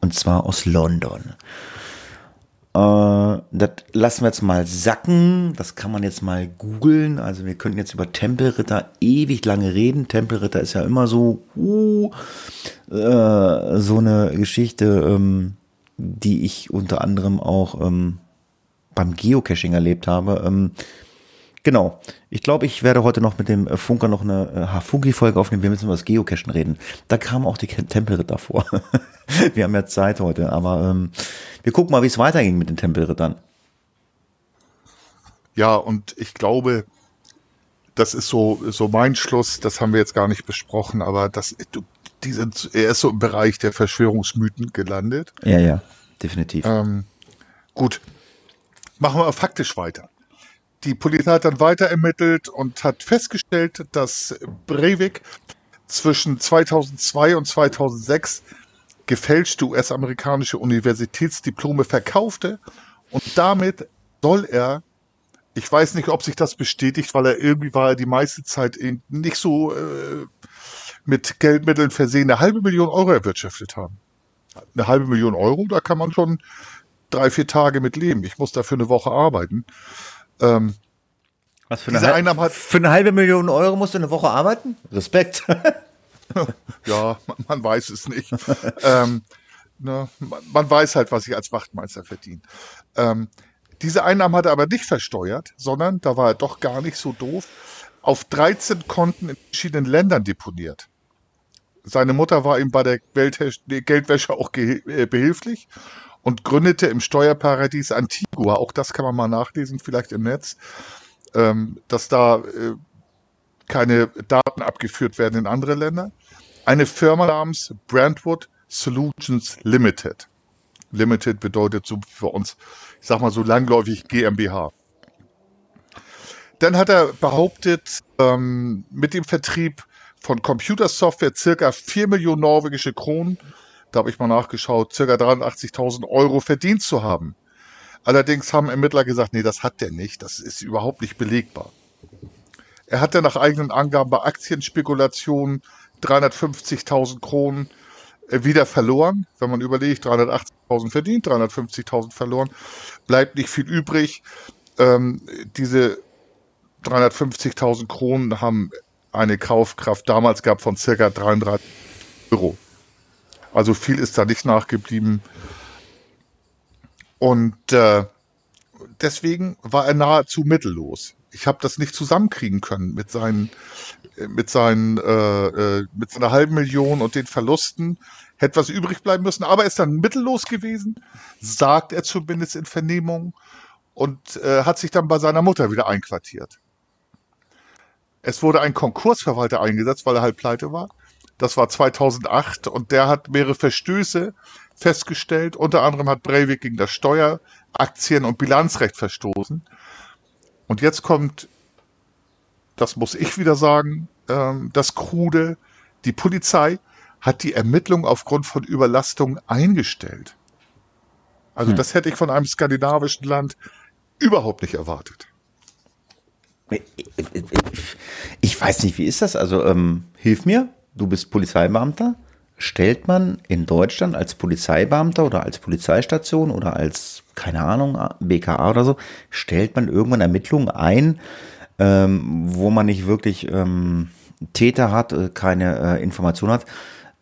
S2: Und zwar aus London. Äh, das lassen wir jetzt mal sacken. Das kann man jetzt mal googeln. Also wir könnten jetzt über Tempelritter ewig lange reden. Tempelritter ist ja immer so, uh, äh, so eine Geschichte, ähm, die ich unter anderem auch ähm, beim Geocaching erlebt habe. Ähm, Genau. Ich glaube, ich werde heute noch mit dem äh, Funker noch eine äh, Hafugi-Folge aufnehmen. Wir müssen über das Geocachen reden. Da kamen auch die Tempelritter vor. <laughs> wir haben ja Zeit heute, aber ähm, wir gucken mal, wie es weiterging mit den Tempelrittern.
S1: Ja, und ich glaube, das ist so, so mein Schluss, das haben wir jetzt gar nicht besprochen, aber das, die sind, er ist so im Bereich der Verschwörungsmythen gelandet.
S2: Ja, ja, definitiv.
S1: Ähm, gut, machen wir faktisch weiter. Die Polizei hat dann weiter ermittelt und hat festgestellt, dass Breivik zwischen 2002 und 2006 gefälschte US-amerikanische Universitätsdiplome verkaufte und damit soll er, ich weiß nicht, ob sich das bestätigt, weil er irgendwie war er die meiste Zeit nicht so äh, mit Geldmitteln versehen, eine halbe Million Euro erwirtschaftet haben. Eine halbe Million Euro, da kann man schon drei, vier Tage mit leben. Ich muss dafür eine Woche arbeiten.
S2: Ähm, Was für eine, Einnahmen hat, für eine halbe Million Euro musst du eine Woche arbeiten? Respekt. <laughs>
S1: ja, man, man, weiß es nicht. ähm, ne, man, man, weiß halt, was ich als Wachtmeister verdiene. Ähm, diese Einnahmen hat er aber nicht versteuert, sondern, da war er doch gar nicht so doof, auf 13 Konten in verschiedenen Ländern deponiert. Seine Mutter war ihm bei der Geldwäsche auch äh, behilflich und gründete im Steuerparadies Antigua, auch das kann man mal nachlesen, vielleicht im Netz, ähm, dass da äh, keine Daten abgeführt werden in andere Länder, eine Firma namens Brandwood Solutions Limited. Limited bedeutet so für uns, ich sag mal so langläufig GmbH. Dann hat er behauptet, ähm, mit dem Vertrieb von Computersoftware circa 4 Millionen norwegische Kronen da habe ich mal nachgeschaut, circa 83.000 Euro verdient zu haben. Allerdings haben Ermittler gesagt, nee, das hat der nicht, das ist überhaupt nicht belegbar. Er hatte nach eigenen Angaben bei Aktienspekulationen 350.000 Kronen äh, wieder verloren. Wenn man überlegt, 380.000 verdient, 350.000 verloren, bleibt nicht viel übrig. Ähm, diese 350.000 Kronen haben eine Kaufkraft damals gehabt von circa 33 Euro. Also viel ist da nicht nachgeblieben. Und äh, deswegen war er nahezu mittellos. Ich habe das nicht zusammenkriegen können mit seinen, mit seinen, äh, äh, mit seiner halben Million und den Verlusten. Hätte was übrig bleiben müssen, aber er ist dann mittellos gewesen, sagt er zumindest in Vernehmung und äh, hat sich dann bei seiner Mutter wieder einquartiert. Es wurde ein Konkursverwalter eingesetzt, weil er halt pleite war. Das war 2008 und der hat mehrere Verstöße festgestellt. Unter anderem hat Breivik gegen das Steuer-, Aktien- und Bilanzrecht verstoßen. Und jetzt kommt, das muss ich wieder sagen, ähm, das Krude. Die Polizei hat die Ermittlung aufgrund von Überlastung eingestellt. Also hm. das hätte ich von einem skandinavischen Land überhaupt nicht erwartet.
S2: Ich weiß nicht, wie ist das? Also ähm, hilf mir du bist Polizeibeamter, stellt man in Deutschland als Polizeibeamter oder als Polizeistation oder als, keine Ahnung, BKA oder so, stellt man irgendwann Ermittlungen ein, ähm, wo man nicht wirklich ähm, Täter hat, äh, keine äh, Information hat.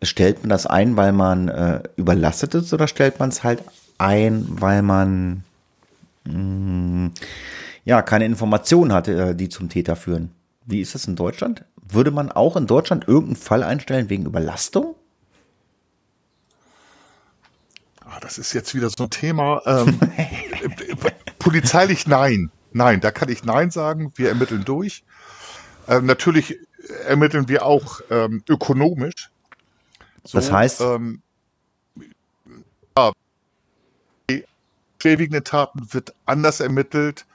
S2: Stellt man das ein, weil man äh, überlastet ist oder stellt man es halt ein, weil man mh, mm, ja keine Informationen hat, äh, die zum Täter führen? Wie ist das in Deutschland? Würde man auch in Deutschland irgendeinen Fall einstellen wegen Überlastung?
S1: Ah, das ist jetzt wieder so ein Thema. Ähm, <laughs> polizeilich nein. Nein, da kann ich Nein sagen. Wir ermitteln durch. Ähm, natürlich ermitteln wir auch ähm, ökonomisch.
S2: So, das heißt? Ähm,
S1: ja, schwerwiegende Taten wird anders ermittelt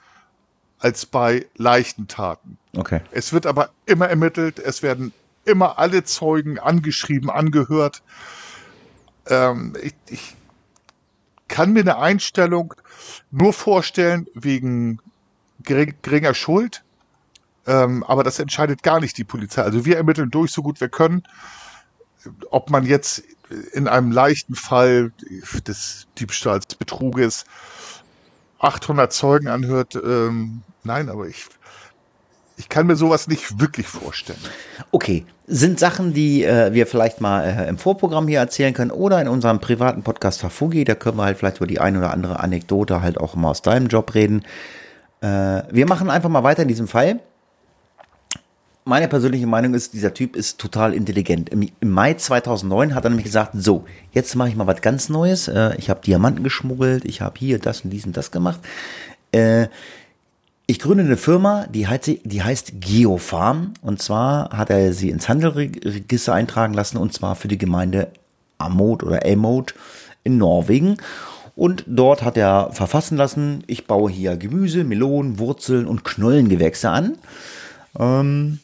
S1: als bei leichten Taten.
S2: Okay.
S1: Es wird aber immer ermittelt, es werden immer alle Zeugen angeschrieben, angehört. Ähm, ich, ich kann mir eine Einstellung nur vorstellen wegen gering, geringer Schuld, ähm, aber das entscheidet gar nicht die Polizei. Also wir ermitteln durch, so gut wir können. Ob man jetzt in einem leichten Fall des Diebstahls, Betruges 800 Zeugen anhört, ähm, nein, aber ich, ich kann mir sowas nicht wirklich vorstellen.
S2: Okay, sind Sachen, die äh, wir vielleicht mal äh, im Vorprogramm hier erzählen können oder in unserem privaten Podcast Tafugi, da können wir halt vielleicht über die ein oder andere Anekdote halt auch mal aus deinem Job reden. Äh, wir machen einfach mal weiter in diesem Fall. Meine persönliche Meinung ist, dieser Typ ist total intelligent. Im, im Mai 2009 hat er nämlich gesagt, so, jetzt mache ich mal was ganz Neues. Äh, ich habe Diamanten geschmuggelt, ich habe hier das und dies und das gemacht. Äh, ich gründe eine Firma, die heißt, die heißt Geofarm. Und zwar hat er sie ins Handelregister eintragen lassen, und zwar für die Gemeinde Amod oder Amod in Norwegen. Und dort hat er verfassen lassen, ich baue hier Gemüse, Melonen, Wurzeln und Knollengewächse an. Ähm,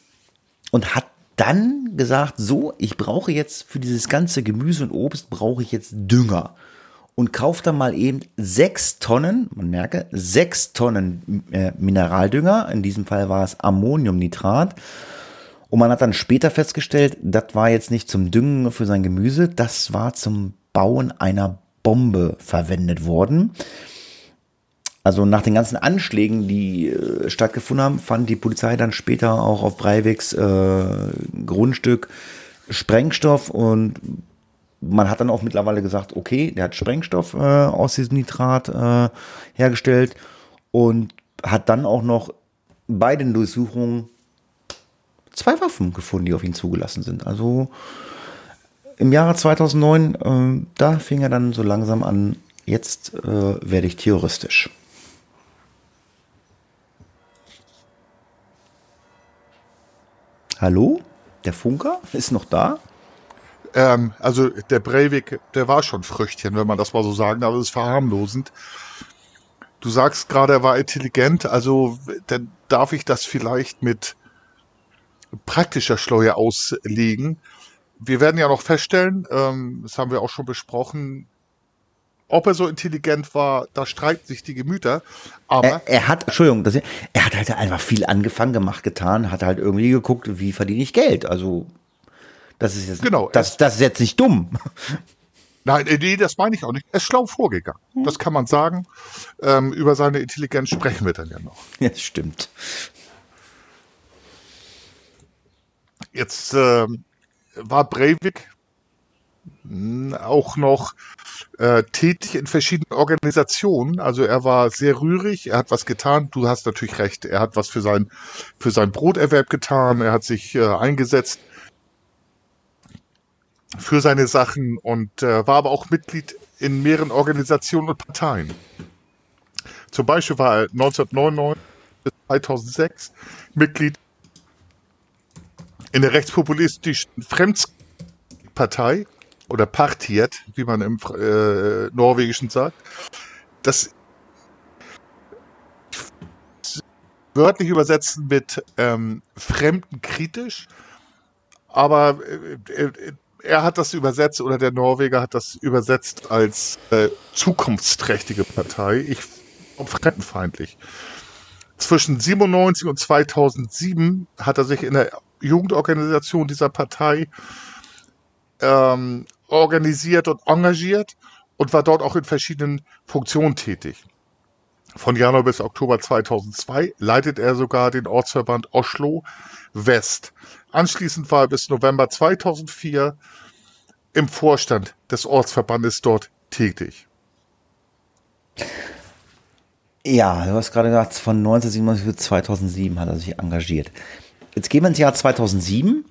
S2: und hat dann gesagt, so, ich brauche jetzt für dieses ganze Gemüse und Obst, brauche ich jetzt Dünger. Und kauft dann mal eben sechs Tonnen, man merke, sechs Tonnen äh, Mineraldünger. In diesem Fall war es Ammoniumnitrat. Und man hat dann später festgestellt, das war jetzt nicht zum Düngen für sein Gemüse, das war zum Bauen einer Bombe verwendet worden. Also nach den ganzen Anschlägen, die äh, stattgefunden haben, fand die Polizei dann später auch auf Breiviks äh, Grundstück Sprengstoff und man hat dann auch mittlerweile gesagt, okay, der hat Sprengstoff äh, aus diesem Nitrat äh, hergestellt und hat dann auch noch bei den Durchsuchungen zwei Waffen gefunden, die auf ihn zugelassen sind. Also im Jahre 2009, äh, da fing er dann so langsam an, jetzt äh, werde ich theoristisch. Hallo? Der Funker ist noch da?
S1: Ähm, also der Breivik, der war schon Früchtchen, wenn man das mal so sagen darf, das ist verharmlosend. Du sagst gerade, er war intelligent, also dann darf ich das vielleicht mit praktischer Schleue auslegen wir werden ja noch feststellen, ähm, das haben wir auch schon besprochen, ob er so intelligent war, da streiten sich die Gemüter. Aber
S2: er, er hat, Entschuldigung, das, er hat halt einfach viel angefangen gemacht, getan, hat halt irgendwie geguckt, wie verdiene ich Geld. Also das ist jetzt,
S1: genau,
S2: das, das ist jetzt nicht dumm.
S1: Nein, nee, das meine ich auch nicht. Er ist schlau vorgegangen. Hm. Das kann man sagen. Ähm, über seine Intelligenz sprechen wir dann ja noch.
S2: Ja, stimmt.
S1: Jetzt ähm, war Breivik auch noch äh, tätig in verschiedenen Organisationen. Also er war sehr rührig, er hat was getan. Du hast natürlich recht, er hat was für sein, für sein Broterwerb getan, er hat sich äh, eingesetzt für seine Sachen und äh, war aber auch Mitglied in mehreren Organisationen und Parteien. Zum Beispiel war er 1999 bis 2006 Mitglied in der rechtspopulistischen Fremdpartei oder Partiet, wie man im äh, Norwegischen sagt, das wörtlich übersetzen mit ähm, Fremdenkritisch, aber äh, äh, er hat das übersetzt oder der Norweger hat das übersetzt als äh, zukunftsträchtige Partei. Ich fremdenfeindlich. Zwischen 97 und 2007 hat er sich in der Jugendorganisation dieser Partei ähm, organisiert und engagiert und war dort auch in verschiedenen Funktionen tätig. Von Januar bis Oktober 2002 leitet er sogar den Ortsverband Oslo West. Anschließend war er bis November 2004 im Vorstand des Ortsverbandes dort tätig.
S2: Ja, du hast gerade gesagt, von 1997 bis 2007 hat er sich engagiert. Jetzt gehen wir ins Jahr 2007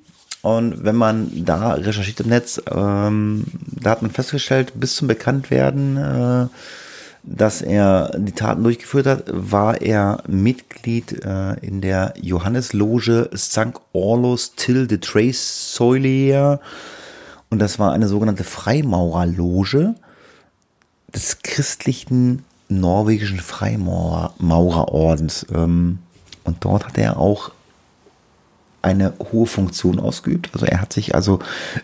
S2: und wenn man da recherchiert im Netz, ähm, da hat man festgestellt, bis zum Bekanntwerden, äh, dass er die Taten durchgeführt hat, war er Mitglied äh, in der Johannesloge St. Orlos Till de Trace Soilier. Und das war eine sogenannte Freimaurerloge des christlichen norwegischen Freimaurerordens. Ähm, und dort hat er auch eine hohe Funktion ausgeübt. Also er hat sich also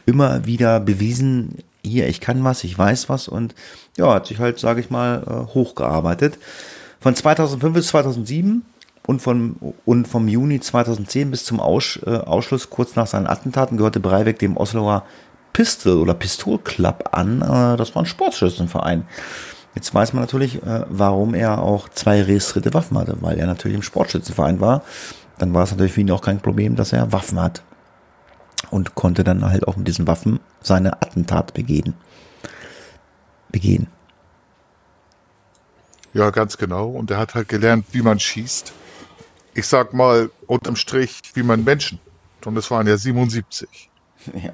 S2: immer wieder bewiesen, hier, ich kann was, ich weiß was und ja, hat sich halt, sage ich mal, äh, hochgearbeitet. Von 2005 bis 2007 und, von, und vom Juni 2010 bis zum Aus, äh, Ausschluss kurz nach seinen Attentaten gehörte Breivik dem Osloer Pistol oder Pistol Club an. Äh, das war ein Sportschützenverein. Jetzt weiß man natürlich, warum er auch zwei registrierte Waffen hatte, weil er natürlich im Sportschützenverein war dann war es natürlich für ihn auch kein Problem, dass er Waffen hat. Und konnte dann halt auch mit diesen Waffen seine Attentat begehen. Begehen.
S1: Ja, ganz genau. Und er hat halt gelernt, wie man schießt. Ich sag mal, unterm Strich, wie man Menschen. Und es waren ja 77. <laughs> Ja.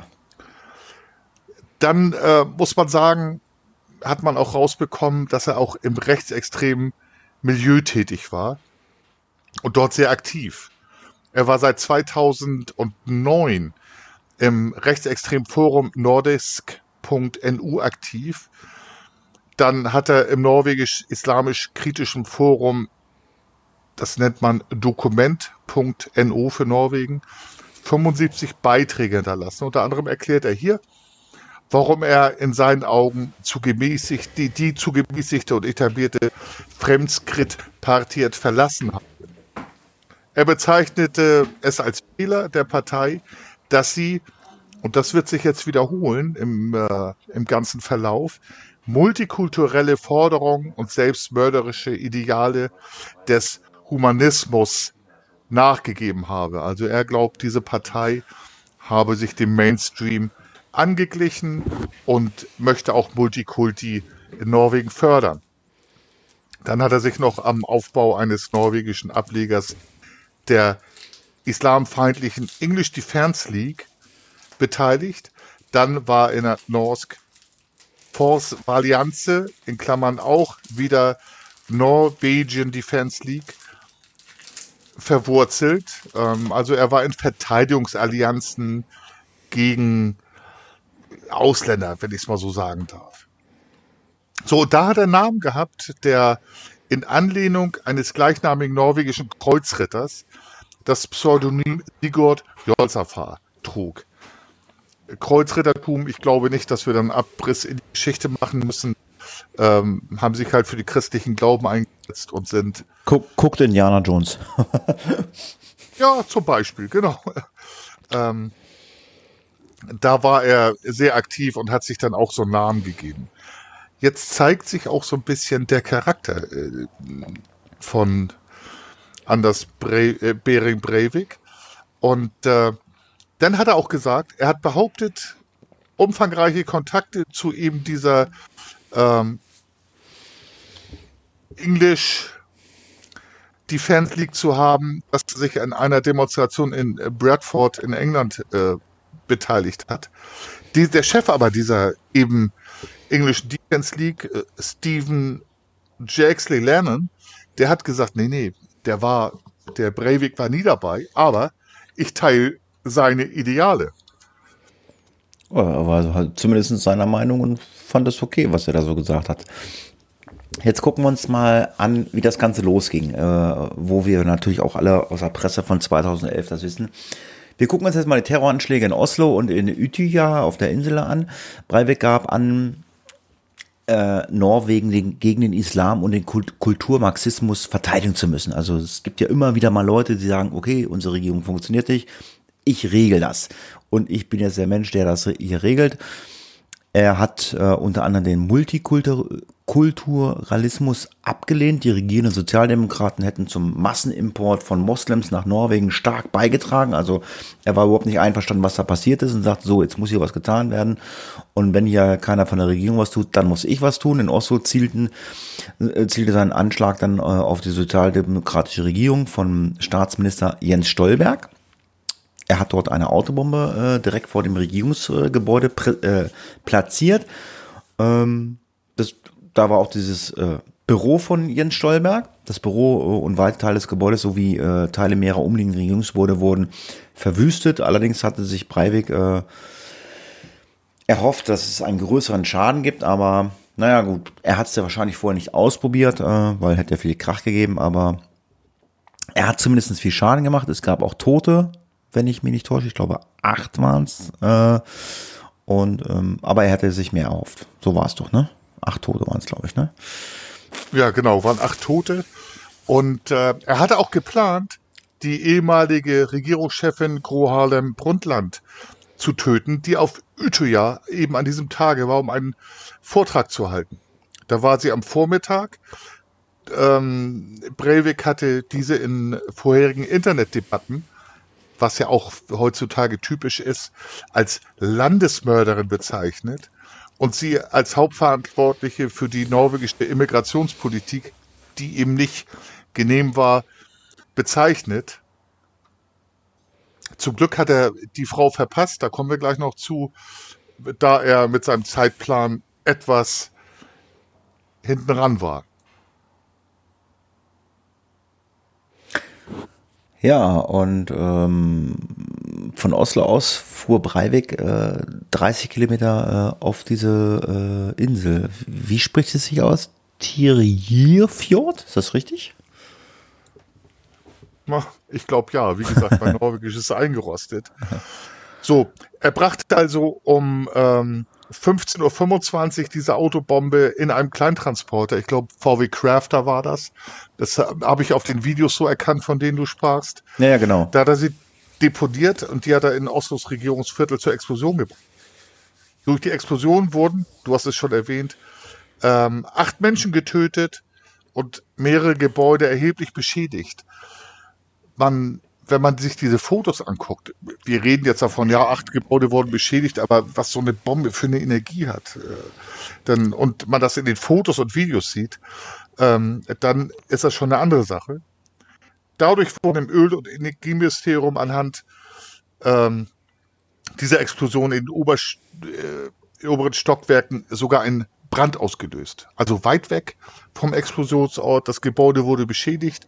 S1: Dann äh, muss man sagen, hat man auch rausbekommen, dass er auch im rechtsextremen Milieu tätig war und dort sehr aktiv. Er war seit 2009 im rechtsextremen Forum nordisk.nu aktiv. Dann hat er im norwegisch-islamisch-kritischen Forum, das nennt man Dokument.no für Norwegen, 75 Beiträge hinterlassen. Unter anderem erklärt er hier, warum er in seinen Augen zu gemäßigt, die, die zu gemäßigte und etablierte Fremdskrit-Partiet verlassen hat. Er bezeichnete es als Fehler der Partei, dass sie, und das wird sich jetzt wiederholen im, äh, im ganzen Verlauf, multikulturelle Forderungen und selbstmörderische Ideale des Humanismus nachgegeben habe. Also er glaubt, diese Partei habe sich dem Mainstream angeglichen und möchte auch Multikulti in Norwegen fördern. Dann hat er sich noch am Aufbau eines norwegischen Ablegers der islamfeindlichen English Defense League beteiligt. Dann war in der Norsk Force Allianze, in Klammern auch wieder Norwegian Defense League, verwurzelt. Ähm, also er war in Verteidigungsallianzen gegen Ausländer, wenn ich es mal so sagen darf. So, da hat er einen Namen gehabt, der in Anlehnung eines gleichnamigen norwegischen Kreuzritters das Pseudonym Sigurd Jolsafar trug. Kreuzrittertum, ich glaube nicht, dass wir dann Abriss in die Geschichte machen müssen, ähm, haben sich halt für die christlichen Glauben eingesetzt und sind.
S2: Guck, guckt Indiana Jones. <laughs>
S1: ja, zum Beispiel, genau. Ähm, da war er sehr aktiv und hat sich dann auch so einen Namen gegeben. Jetzt zeigt sich auch so ein bisschen der Charakter äh, von Anders Bre äh, Bering Breivik. Und äh, dann hat er auch gesagt, er hat behauptet, umfangreiche Kontakte zu eben dieser ähm, English Defense League zu haben, dass er sich an einer Demonstration in Bradford in England äh, beteiligt hat. Die, der Chef aber dieser eben English Defense League, äh, Stephen Jaxley Lennon, der hat gesagt, nee, nee, der war, der Breivik war nie dabei, aber ich teile seine Ideale.
S2: Er war halt zumindest seiner Meinung und fand es okay, was er da so gesagt hat. Jetzt gucken wir uns mal an, wie das Ganze losging, äh, wo wir natürlich auch alle aus der Presse von 2011 das wissen. Wir gucken uns jetzt mal die Terroranschläge in Oslo und in Utøya auf der Insel an. Breivik gab an, äh, Norwegen den, gegen den Islam und den Kult Kulturmarxismus verteidigen zu müssen. Also es gibt ja immer wieder mal Leute, die sagen, okay, unsere Regierung funktioniert nicht, ich regel das. Und ich bin jetzt der Mensch, der das hier regelt. Er hat äh, unter anderem den Multikulturalismus abgelehnt. Die regierenden Sozialdemokraten hätten zum Massenimport von Moslems nach Norwegen stark beigetragen. Also er war überhaupt nicht einverstanden, was da passiert ist und sagt, so, jetzt muss hier was getan werden. Und wenn hier keiner von der Regierung was tut, dann muss ich was tun. In Oslo zielten, äh, zielte sein Anschlag dann äh, auf die sozialdemokratische Regierung von Staatsminister Jens Stolberg. Er hat dort eine Autobombe äh, direkt vor dem Regierungsgebäude äh, platziert. Ähm, das, da war auch dieses äh, Büro von Jens Stolberg. Das Büro äh, und weite Teile des Gebäudes sowie äh, Teile mehrerer umliegenden Regierungsgebäude wurden verwüstet. Allerdings hatte sich Breivik äh, erhofft, dass es einen größeren Schaden gibt, aber naja gut, er hat es ja wahrscheinlich vorher nicht ausprobiert, äh, weil hätte ja viel Krach gegeben, aber er hat zumindest viel Schaden gemacht. Es gab auch Tote, wenn ich mich nicht täusche. Ich glaube, acht waren es. Äh, und ähm, aber er hätte sich mehr erhofft. So war es doch, ne? Acht Tote waren es, glaube ich, ne?
S1: Ja, genau, waren acht Tote. Und äh, er hatte auch geplant, die ehemalige Regierungschefin Gro Harlem Brundtland zu töten, die auf Utøya eben an diesem Tage war, um einen Vortrag zu halten. Da war sie am Vormittag. Ähm, Breivik hatte diese in vorherigen Internetdebatten was ja auch heutzutage typisch ist, als Landesmörderin bezeichnet und sie als Hauptverantwortliche für die norwegische Immigrationspolitik, die ihm nicht genehm war, bezeichnet. Zum Glück hat er die Frau verpasst, da kommen wir gleich noch zu, da er mit seinem Zeitplan etwas hinten ran war.
S2: Ja, und ähm, von Oslo aus fuhr Breivik äh, 30 Kilometer äh, auf diese äh, Insel. Wie spricht es sich aus? Tirjirfjord? Ist das richtig?
S1: Ich glaube ja. Wie gesagt, mein <laughs> Norwegisch ist eingerostet. So, er brachte also um ähm, 15.25 Uhr diese Autobombe in einem Kleintransporter. Ich glaube, VW Crafter war das. Das habe ich auf den Videos so erkannt, von denen du sprachst.
S2: Ja, ja, genau.
S1: Da hat er sie deponiert und die hat er in Oslos Regierungsviertel zur Explosion gebracht. Durch die Explosion wurden, du hast es schon erwähnt, ähm, acht Menschen getötet und mehrere Gebäude erheblich beschädigt. Man wenn man sich diese Fotos anguckt, wir reden jetzt davon, ja, acht Gebäude wurden beschädigt, aber was so eine Bombe für eine Energie hat, äh, dann, und man das in den Fotos und Videos sieht, ähm, dann ist das schon eine andere Sache. Dadurch wurde im Öl- und Energieministerium anhand ähm, dieser Explosion in Ober, äh, oberen Stockwerken sogar ein Brand ausgelöst. Also weit weg vom Explosionsort, das Gebäude wurde beschädigt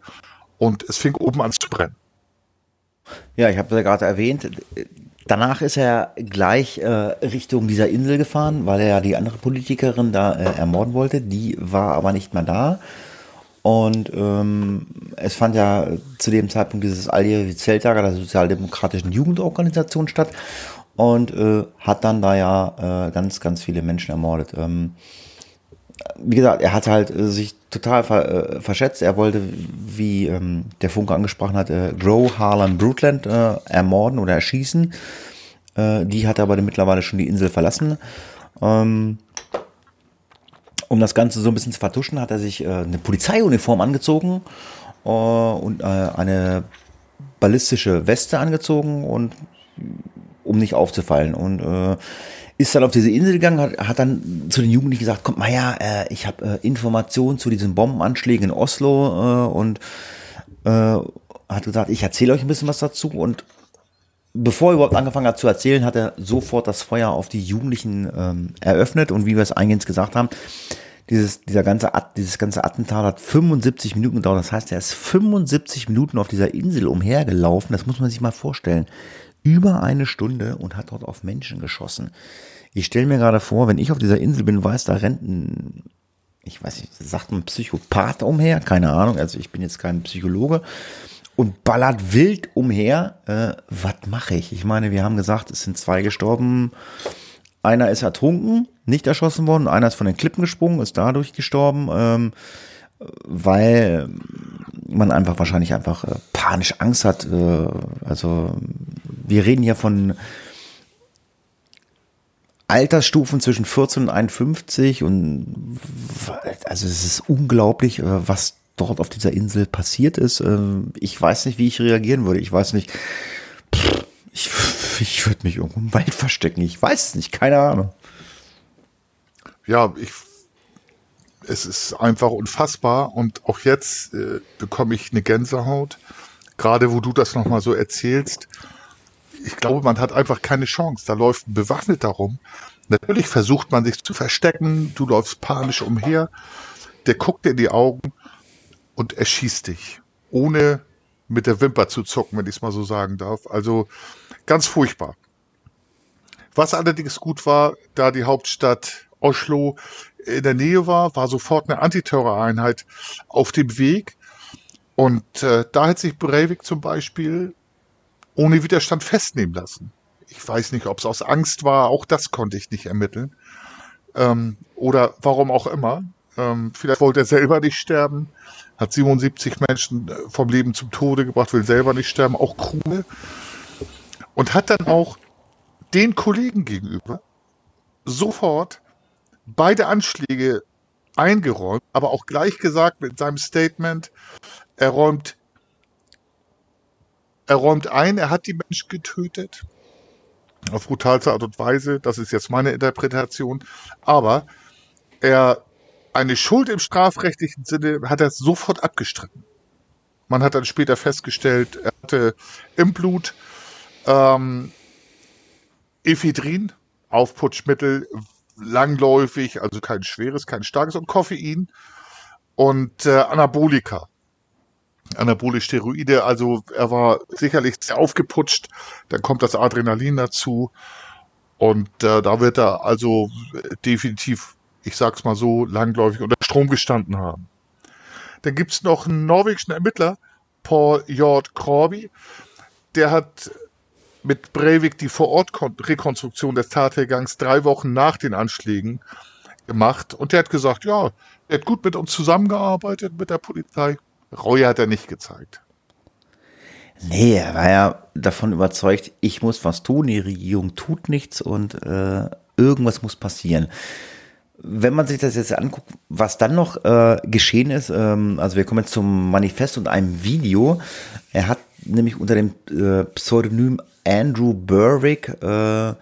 S1: und es fing oben an zu brennen.
S2: Ja, ich habe ja gerade erwähnt, danach ist er gleich äh, Richtung dieser Insel gefahren, weil er ja die andere Politikerin da äh, ermorden wollte. Die war aber nicht mehr da. Und ähm, es fand ja zu dem Zeitpunkt dieses alljährige Zeltlager der sozialdemokratischen Jugendorganisation statt und äh, hat dann da ja äh, ganz, ganz viele Menschen ermordet. Ähm, wie gesagt, er hat halt äh, sich total ver, äh, verschätzt. Er wollte, wie ähm, der Funke angesprochen hat, äh, Grow Harlan Brutland äh, ermorden oder erschießen. Äh, die hat aber mittlerweile schon die Insel verlassen. Ähm, um das Ganze so ein bisschen zu vertuschen, hat er sich äh, eine Polizeiuniform angezogen und eine ballistische Weste angezogen und um nicht aufzufallen. Und ist dann auf diese Insel gegangen, hat, hat dann zu den Jugendlichen gesagt, kommt mal ja, äh, ich habe äh, Informationen zu diesen Bombenanschlägen in Oslo äh, und äh, hat gesagt, ich erzähle euch ein bisschen was dazu und bevor er überhaupt angefangen hat zu erzählen, hat er sofort das Feuer auf die Jugendlichen ähm, eröffnet und wie wir es eingehend gesagt haben, dieses, dieser ganze, dieses ganze Attentat hat 75 Minuten gedauert. Das heißt, er ist 75 Minuten auf dieser Insel umhergelaufen. Das muss man sich mal vorstellen über eine Stunde und hat dort auf Menschen geschossen. Ich stelle mir gerade vor, wenn ich auf dieser Insel bin, weiß, da rennt ein, ich weiß nicht, sagt ein Psychopath umher, keine Ahnung, also ich bin jetzt kein Psychologe und ballert wild umher. Äh, was mache ich? Ich meine, wir haben gesagt, es sind zwei gestorben. Einer ist ertrunken, nicht erschossen worden, einer ist von den Klippen gesprungen, ist dadurch gestorben, ähm, weil man einfach wahrscheinlich einfach äh, panisch Angst hat. Äh, also wir reden hier von Altersstufen zwischen 14 und 51 und also es ist unglaublich, äh, was dort auf dieser Insel passiert ist. Ähm, ich weiß nicht, wie ich reagieren würde. Ich weiß nicht. Ich, ich würde mich irgendwo im Wald verstecken. Ich weiß es nicht. Keine Ahnung.
S1: Ja, ich, es ist einfach unfassbar. Und auch jetzt äh, bekomme ich eine Gänsehaut. Gerade wo du das nochmal so erzählst. Ich glaube, man hat einfach keine Chance. Da läuft ein Bewaffneter rum. Natürlich versucht man sich zu verstecken. Du läufst panisch umher. Der guckt dir in die Augen und erschießt dich. Ohne mit der Wimper zu zucken, wenn ich es mal so sagen darf. Also ganz furchtbar. Was allerdings gut war, da die Hauptstadt Oslo in der Nähe war, war sofort eine Antiterroreinheit auf dem Weg. Und äh, da hat sich Breivik zum Beispiel ohne Widerstand festnehmen lassen. Ich weiß nicht, ob es aus Angst war, auch das konnte ich nicht ermitteln. Ähm, oder warum auch immer. Ähm, vielleicht wollte er selber nicht sterben hat 77 Menschen äh, vom Leben zum Tode gebracht, will selber nicht sterben, auch Kruse. Und hat dann auch den Kollegen gegenüber sofort beide Anschläge eingeräumt, aber auch gleich gesagt mit seinem Statement, er räumt, er räumt ein, er hat die Menschen getötet. Auf brutalste Art und Weise, das ist jetzt meine Interpretation, aber er eine Schuld im strafrechtlichen Sinne hat er sofort abgestritten. Man hat dann später festgestellt, er hatte im Blut ähm, Ephedrin, Aufputschmittel, langläufig, also kein schweres, kein starkes und Koffein und äh, Anabolika. Anabolisch Steroide, also er war sicherlich sehr aufgeputscht. Dann kommt das Adrenalin dazu und äh, da wird er also definitiv ich sag's mal so, langläufig unter Strom gestanden haben. Dann gibt's noch einen norwegischen Ermittler, Paul Jord Korby, der hat mit Breivik die Vorortrekonstruktion des Tathergangs drei Wochen nach den Anschlägen gemacht und der hat gesagt, ja, er hat gut mit uns zusammengearbeitet mit der Polizei. Reue hat er nicht gezeigt.
S2: Nee, er war ja davon überzeugt, ich muss was tun, die Regierung tut nichts und äh, irgendwas muss passieren wenn man sich das jetzt anguckt, was dann noch äh, geschehen ist, ähm, also wir kommen jetzt zum Manifest und einem Video. Er hat nämlich unter dem äh, Pseudonym Andrew Berwick äh,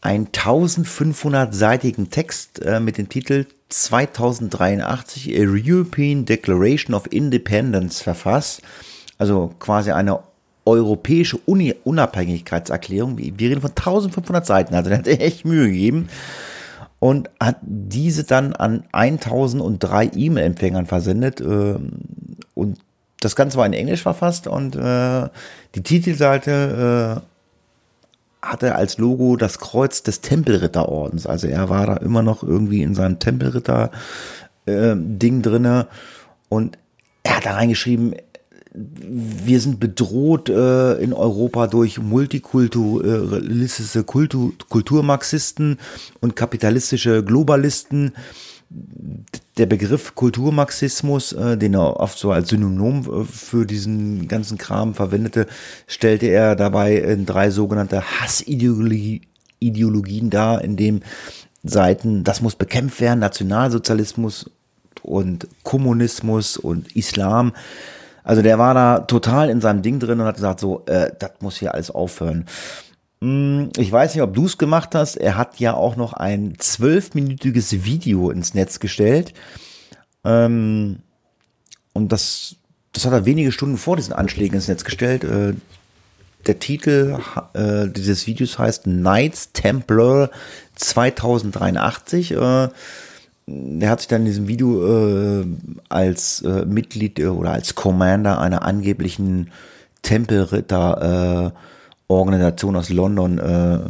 S2: einen 1500-seitigen Text äh, mit dem Titel 2083 A European Declaration of Independence verfasst. Also quasi eine europäische Uni Unabhängigkeitserklärung. Wir reden von 1500 Seiten, also der hat echt Mühe gegeben und hat diese dann an 1003 E-Mail-Empfängern versendet. Äh, und das Ganze war in Englisch verfasst und äh, die Titelseite äh, hatte als Logo das Kreuz des Tempelritterordens. Also er war da immer noch irgendwie in seinem Tempelritter-Ding äh, drinne und er hat da reingeschrieben, wir sind bedroht äh, in Europa durch multikulturalistische Kultur, Kulturmarxisten und kapitalistische Globalisten. Der Begriff Kulturmarxismus, äh, den er oft so als Synonym äh, für diesen ganzen Kram verwendete, stellte er dabei in drei sogenannte Hassideologien dar, in dem Seiten, das muss bekämpft werden, Nationalsozialismus und Kommunismus und Islam also der war da total in seinem Ding drin und hat gesagt, so, äh, das muss hier alles aufhören. Hm, ich weiß nicht, ob du es gemacht hast. Er hat ja auch noch ein zwölfminütiges Video ins Netz gestellt. Ähm, und das, das hat er wenige Stunden vor diesen Anschlägen ins Netz gestellt. Äh, der Titel äh, dieses Videos heißt Knights Templar 2083. Äh, der hat sich dann in diesem Video äh, als äh, Mitglied äh, oder als Commander einer angeblichen Tempelritter Organisation aus London äh,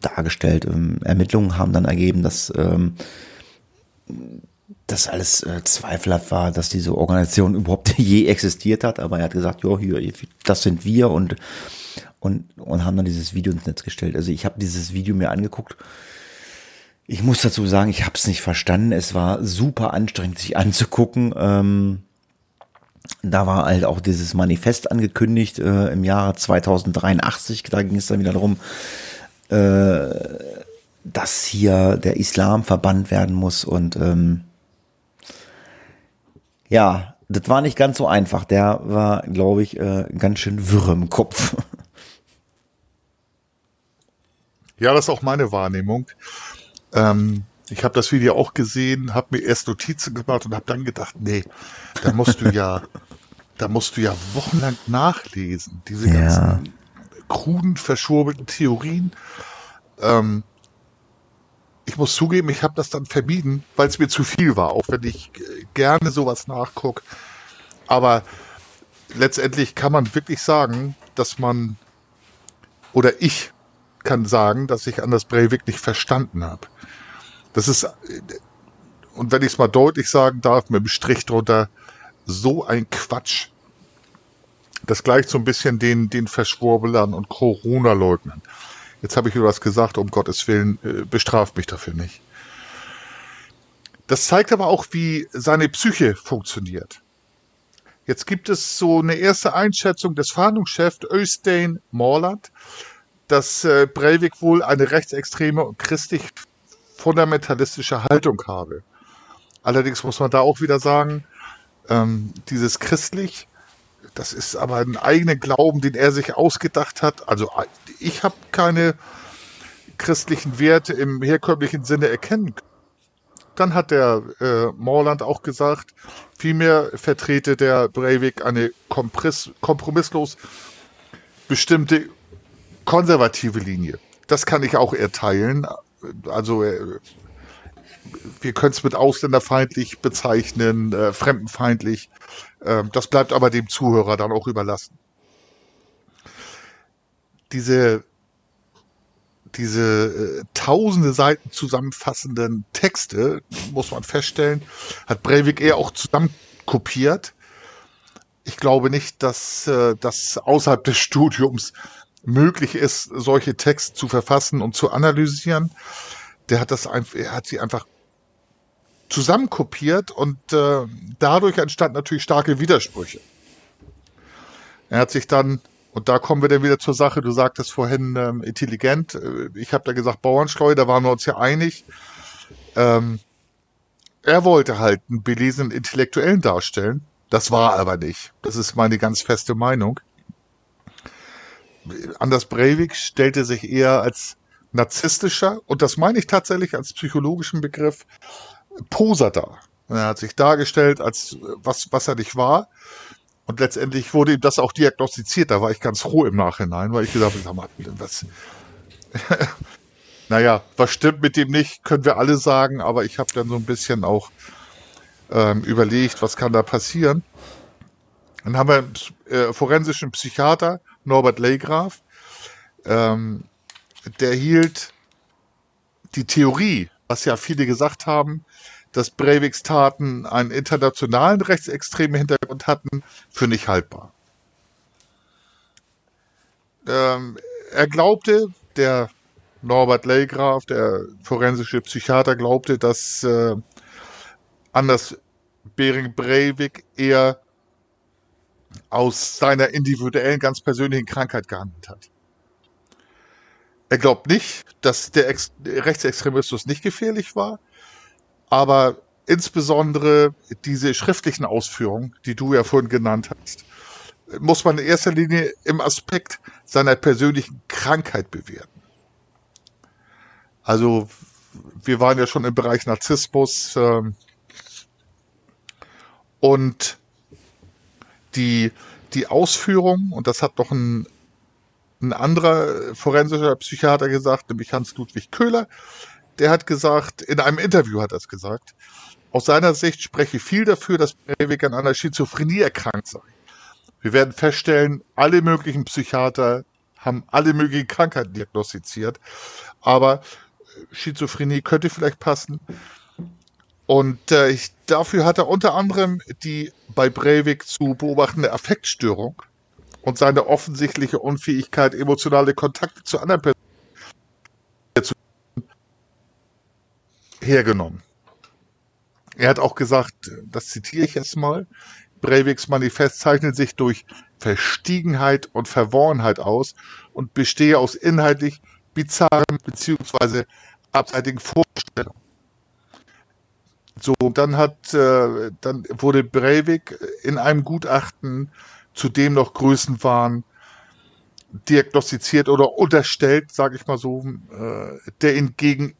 S2: dargestellt. Ähm, Ermittlungen haben dann ergeben, dass ähm, das alles äh, zweifelhaft war, dass diese Organisation <laughs> überhaupt je existiert hat. Aber er hat gesagt, ja, hier, das sind wir und und und haben dann dieses Video ins Netz gestellt. Also ich habe dieses Video mir angeguckt ich muss dazu sagen, ich habe es nicht verstanden. Es war super anstrengend, sich anzugucken. Ähm, da war halt auch dieses Manifest angekündigt äh, im Jahre 2083. Da ging es dann wieder darum, äh, dass hier der Islam verbannt werden muss und ähm, ja, das war nicht ganz so einfach. Der war, glaube ich, äh, ganz schön wirr im Kopf.
S1: Ja, das ist auch meine Wahrnehmung. Ähm, ich habe das Video auch gesehen, habe mir erst Notizen gemacht und habe dann gedacht, nee, da musst du ja, <laughs> da musst du ja wochenlang nachlesen, diese
S2: Ja.
S1: ganzen kruden, verschwurbelten Theorien. Ähm, ich muss zugeben, ich habe das dann vermieden, weil es mir zu viel war, auch wenn ich gerne sowas nachgucke. Aber letztendlich kann man wirklich sagen, dass man, oder ich kann sagen, dass ich Anders Breivik nicht verstanden habe. Das ist, und wenn ich es mal deutlich sagen darf, mit dem Strich drunter, so ein Quatsch. Das gleicht so ein bisschen den, den Verschwurbelern und Corona-Leugnern. Jetzt habe ich wieder was gesagt, um Gottes Willen, äh, bestraft mich dafür nicht. Das zeigt aber auch, wie seine Psyche funktioniert. Jetzt gibt es so eine erste Einschätzung des Fahndungschefs Östein Morland, dass äh, Breivik wohl eine rechtsextreme und christlich fundamentalistische Haltung habe. Allerdings muss man da auch wieder sagen, ähm, dieses christlich, das ist aber ein eigener Glauben, den er sich ausgedacht hat. Also äh, ich habe keine christlichen Werte im herkömmlichen Sinne erkennen können. Dann hat der äh, Morland auch gesagt, vielmehr vertrete der Breivik eine kompress- kompromisslos bestimmte konservative Linie. Das kann ich auch erteilen. Also äh, wir können es mit ausländerfeindlich bezeichnen, äh, fremdenfeindlich. Ähm, das bleibt aber dem Zuhörer dann auch überlassen. Diese diese äh, tausende Seiten zusammenfassenden Texte, muss man feststellen, hat Breivik eher auch zusammenkopiert. Ich glaube nicht, dass äh, das außerhalb des Studiums möglich ist, solche Texte zu verfassen und zu analysieren. Der hat das einfach, er hat sie einfach zusammenkopiert und äh, dadurch entstanden natürlich starke Widersprüche. Er hat sich dann, und da kommen wir dann wieder zur Sache, du sagtest vorhin ähm, intelligent, äh, ich habe da gesagt Bauernschleu, da waren wir uns ja einig. Ähm, er wollte halt einen belesenen Intellektuellen darstellen, das war aber nicht. Das ist meine ganz feste Meinung. Anders Breivik stellte sich eher als narzisstischer, und das meine ich tatsächlich als psychologischen Begriff, Poser dar. Er hat sich dargestellt als was, was er nicht war. Und letztendlich wurde ihm das auch diagnostiziert. Da war ich ganz froh im Nachhinein, weil ich gesagt habe, was, <laughs> naja, was stimmt mit dem nicht, können wir alle sagen, aber ich habe dann so ein bisschen auch ähm, überlegt, was kann da passieren. Dann haben wir einen äh, forensischen Psychiater, Norbert Leygraf, ähm, der hielt die Theorie, was ja viele gesagt haben, dass Breiviks Taten einen internationalen rechtsextremen Hintergrund hatten, für nicht haltbar. Ähm, er glaubte, der Norbert Leygraf, der forensische Psychiater, glaubte, dass äh, Anders Bering Breivik eher aus seiner individuellen, ganz persönlichen Krankheit gehandelt hat. Er glaubt nicht, dass der, Ex Rechtsextremismus nicht gefährlich war, aber insbesondere diese schriftlichen Ausführungen, die du ja vorhin genannt hast, muss man in erster Linie im Aspekt seiner persönlichen Krankheit bewerten. Also wir waren ja schon im Bereich Narzissmus ähm, und die, die Ausführung, und das hat doch ein, ein anderer forensischer Psychiater gesagt, nämlich Hans-Ludwig Köhler, der hat gesagt, in einem Interview hat er es gesagt, aus seiner Sicht spreche viel dafür, dass Breivik an einer Schizophrenie erkrankt sei. Wir werden feststellen, alle möglichen Psychiater haben alle möglichen Krankheiten diagnostiziert, aber Schizophrenie könnte vielleicht passen. Und äh, ich, dafür hat er unter anderem die bei Breivik zu beobachtende Affektstörung und seine offensichtliche Unfähigkeit, emotionale Kontakte zu anderen Personen hergenommen. Er hat auch gesagt, das zitiere ich jetzt mal, Breiviks Manifest zeichnet sich durch Verstiegenheit und Verworrenheit aus und bestehe aus inhaltlich bizarren bzw. abseitigen Vorstellungen. So, dann hat, äh, dann wurde Breivik in einem Gutachten, zu dem noch Größen waren, diagnostiziert oder unterstellt, sage ich mal so, äh, der ihn gegen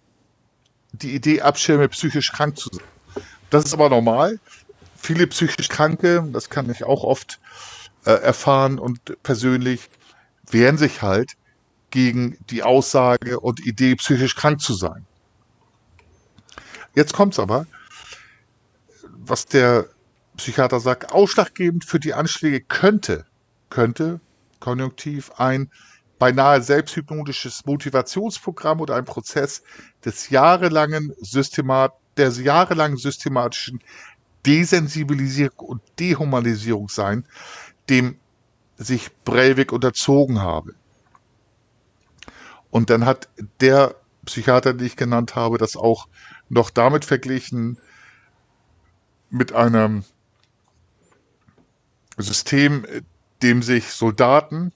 S1: die Idee abschirme, psychisch krank zu sein. Das ist aber normal. Viele psychisch Kranke, das kann ich auch oft äh, erfahren und persönlich, wehren sich halt gegen die Aussage und Idee, psychisch krank zu sein. Jetzt kommt's aber, was der Psychiater sagt, ausschlaggebend für die Anschläge könnte, könnte, konjunktiv, ein beinahe selbsthypnotisches Motivationsprogramm oder ein Prozess des jahrelangen Systemat, der jahrelangen systematischen Desensibilisierung und Dehumanisierung sein, dem sich Breivik unterzogen habe. Und dann hat der Psychiater, den ich genannt habe, das auch noch damit verglichen mit einem System, dem sich Soldaten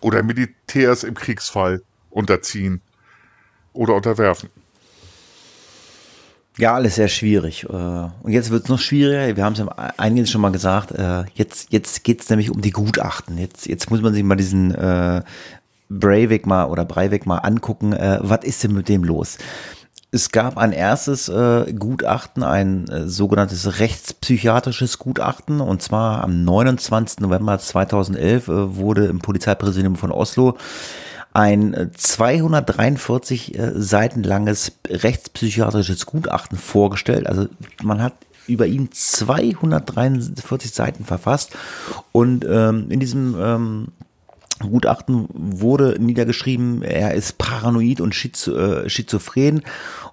S1: oder Militärs im Kriegsfall unterziehen oder unterwerfen.
S2: Ja, alles sehr schwierig. Äh, und jetzt wird es noch schwieriger. Wir haben es ja einiges schon mal gesagt. Äh, jetzt, jetzt geht es nämlich um die Gutachten. Jetzt, jetzt muss man sich mal diesen äh, Breivik mal oder Breivik mal angucken. Äh, was ist denn mit dem los? Es gab ein erstes äh, Gutachten, ein äh, sogenanntes rechtspsychiatrisches Gutachten. Und zwar am 29. November 2011 äh, wurde im Polizeipräsidium von Oslo ein 243 äh, äh, Seiten langes rechtspsychiatrisches Gutachten vorgestellt. Also man hat über ihn 243 Seiten verfasst und ähm, in diesem ähm, Gutachten wurde niedergeschrieben, er ist paranoid und schizo, äh, schizophren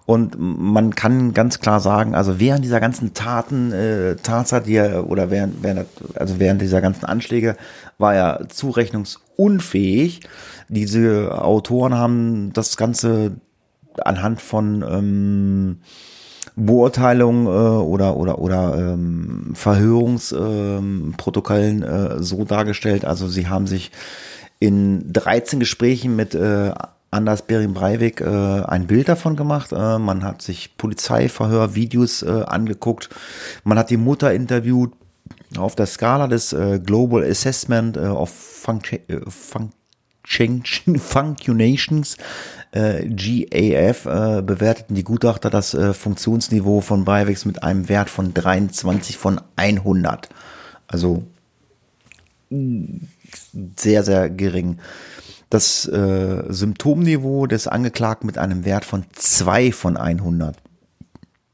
S2: und man kann ganz klar sagen, also während dieser ganzen Taten, äh, Tatsache, die er, oder während, während, also während dieser ganzen Anschläge war er zurechnungsunfähig. Diese Autoren haben das Ganze anhand von ähm, Beurteilung äh, oder oder oder ähm, Verhörungsprotokollen äh, so dargestellt. Also sie haben sich in 13 Gesprächen mit äh, Anders Bering Breivik äh, ein Bild davon gemacht. Äh, man hat sich Polizeiverhör-Videos äh, angeguckt. Man hat die Mutter interviewt. Auf der Skala des äh, Global Assessment äh, of Function, äh, Function, <laughs> Functionations äh, GAF bewerteten die Gutachter das Funktionsniveau von Breiviks mit einem Wert von 23 von 100. Also sehr, sehr gering. Das äh, Symptomniveau des Angeklagten mit einem Wert von 2 von 100.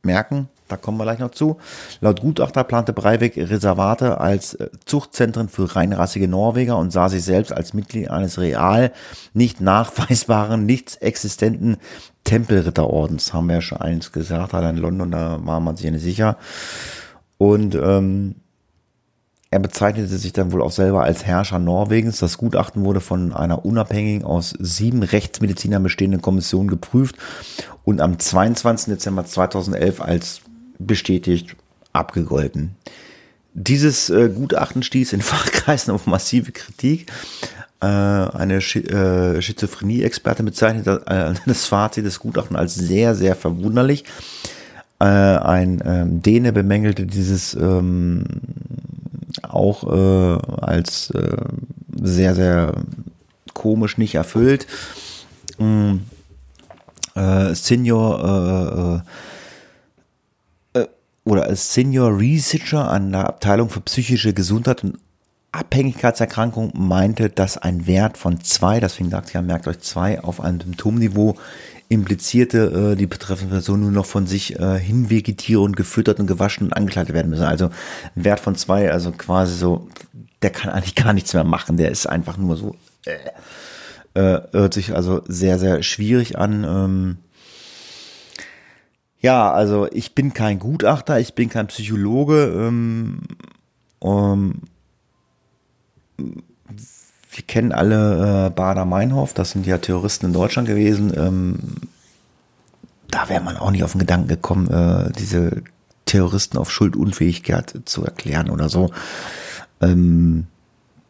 S2: Merken, da kommen wir gleich noch zu. Laut Gutachter plante Breivik Reservate als äh, Zuchtzentren für reinrassige Norweger und sah sich selbst als Mitglied eines real nicht nachweisbaren, nichts existenten Tempelritterordens. Haben wir ja schon eins gesagt, hat in London, da war man sich ja nicht sicher. Und ähm, er bezeichnete sich dann wohl auch selber als Herrscher Norwegens. Das Gutachten wurde von einer unabhängigen aus sieben Rechtsmedizinern bestehenden Kommission geprüft und am 22. Dezember 2011 als bestätigt abgegolten. Dieses äh, Gutachten stieß in <laughs> Fachkreisen auf massive Kritik. Äh, eine Sch äh, Schizophrenie-Experte bezeichnet äh, <laughs> das Fazit des Gutachtens als sehr, sehr verwunderlich. Äh, ein ähm, Däne bemängelte dieses ähm, auch äh, als äh, sehr, sehr komisch nicht erfüllt. Ähm, äh, Senior äh, äh, oder als Senior Researcher an der Abteilung für psychische Gesundheit und Abhängigkeitserkrankung meinte, dass ein Wert von zwei, deswegen sagt ja, merkt euch zwei, auf einem Symptomniveau implizierte, äh, die betreffende Person nur noch von sich äh, hinvegetieren, gefüttert und gewaschen und angekleidet werden müssen. Also ein Wert von zwei, also quasi so, der kann eigentlich <laughs> gar nichts mehr machen, der ist einfach nur so, äh, äh, hört sich also sehr, sehr schwierig an. Ähm, ja, also ich bin kein Gutachter, ich bin kein Psychologe. Ähm, um, wir kennen alle äh, Bader-Meinhof, das sind ja Terroristen in Deutschland gewesen. Ähm, da wäre man auch nicht auf den Gedanken gekommen, äh, diese Terroristen auf Schuldunfähigkeit zu erklären oder so. Ähm,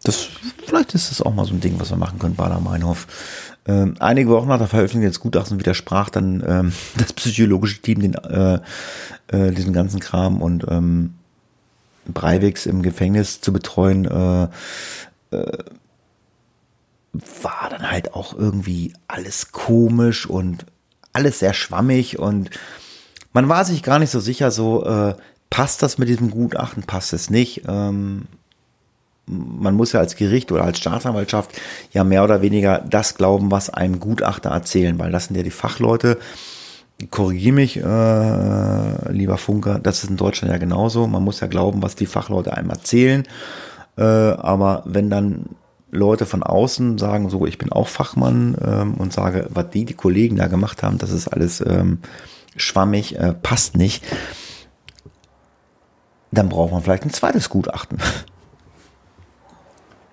S2: das, vielleicht ist das auch mal so ein Ding, was wir machen können, Bader-Meinhof. Ähm, einige Wochen nach der Veröffentlichung des Gutachtens widersprach dann ähm, <laughs> das psychologische Team den, äh, äh, diesen ganzen Kram und ähm, Breiviks im Gefängnis zu betreuen, äh, äh, war dann halt auch irgendwie alles komisch und alles sehr schwammig und man war sich gar nicht so sicher, so äh, passt das mit diesem Gutachten, passt es nicht. Ähm, man muss ja als Gericht oder als Staatsanwaltschaft ja mehr oder weniger das glauben, was einem Gutachter erzählen, weil das sind ja die Fachleute. Korrigiere mich, äh, lieber Funker, das ist in Deutschland ja genauso. Man muss ja glauben, was die Fachleute einem erzählen. Äh, aber wenn dann Leute von außen sagen, so, ich bin auch Fachmann ähm, und sage, was die, die Kollegen da gemacht haben, das ist alles ähm, schwammig, äh, passt nicht, dann braucht man vielleicht ein zweites Gutachten. <laughs>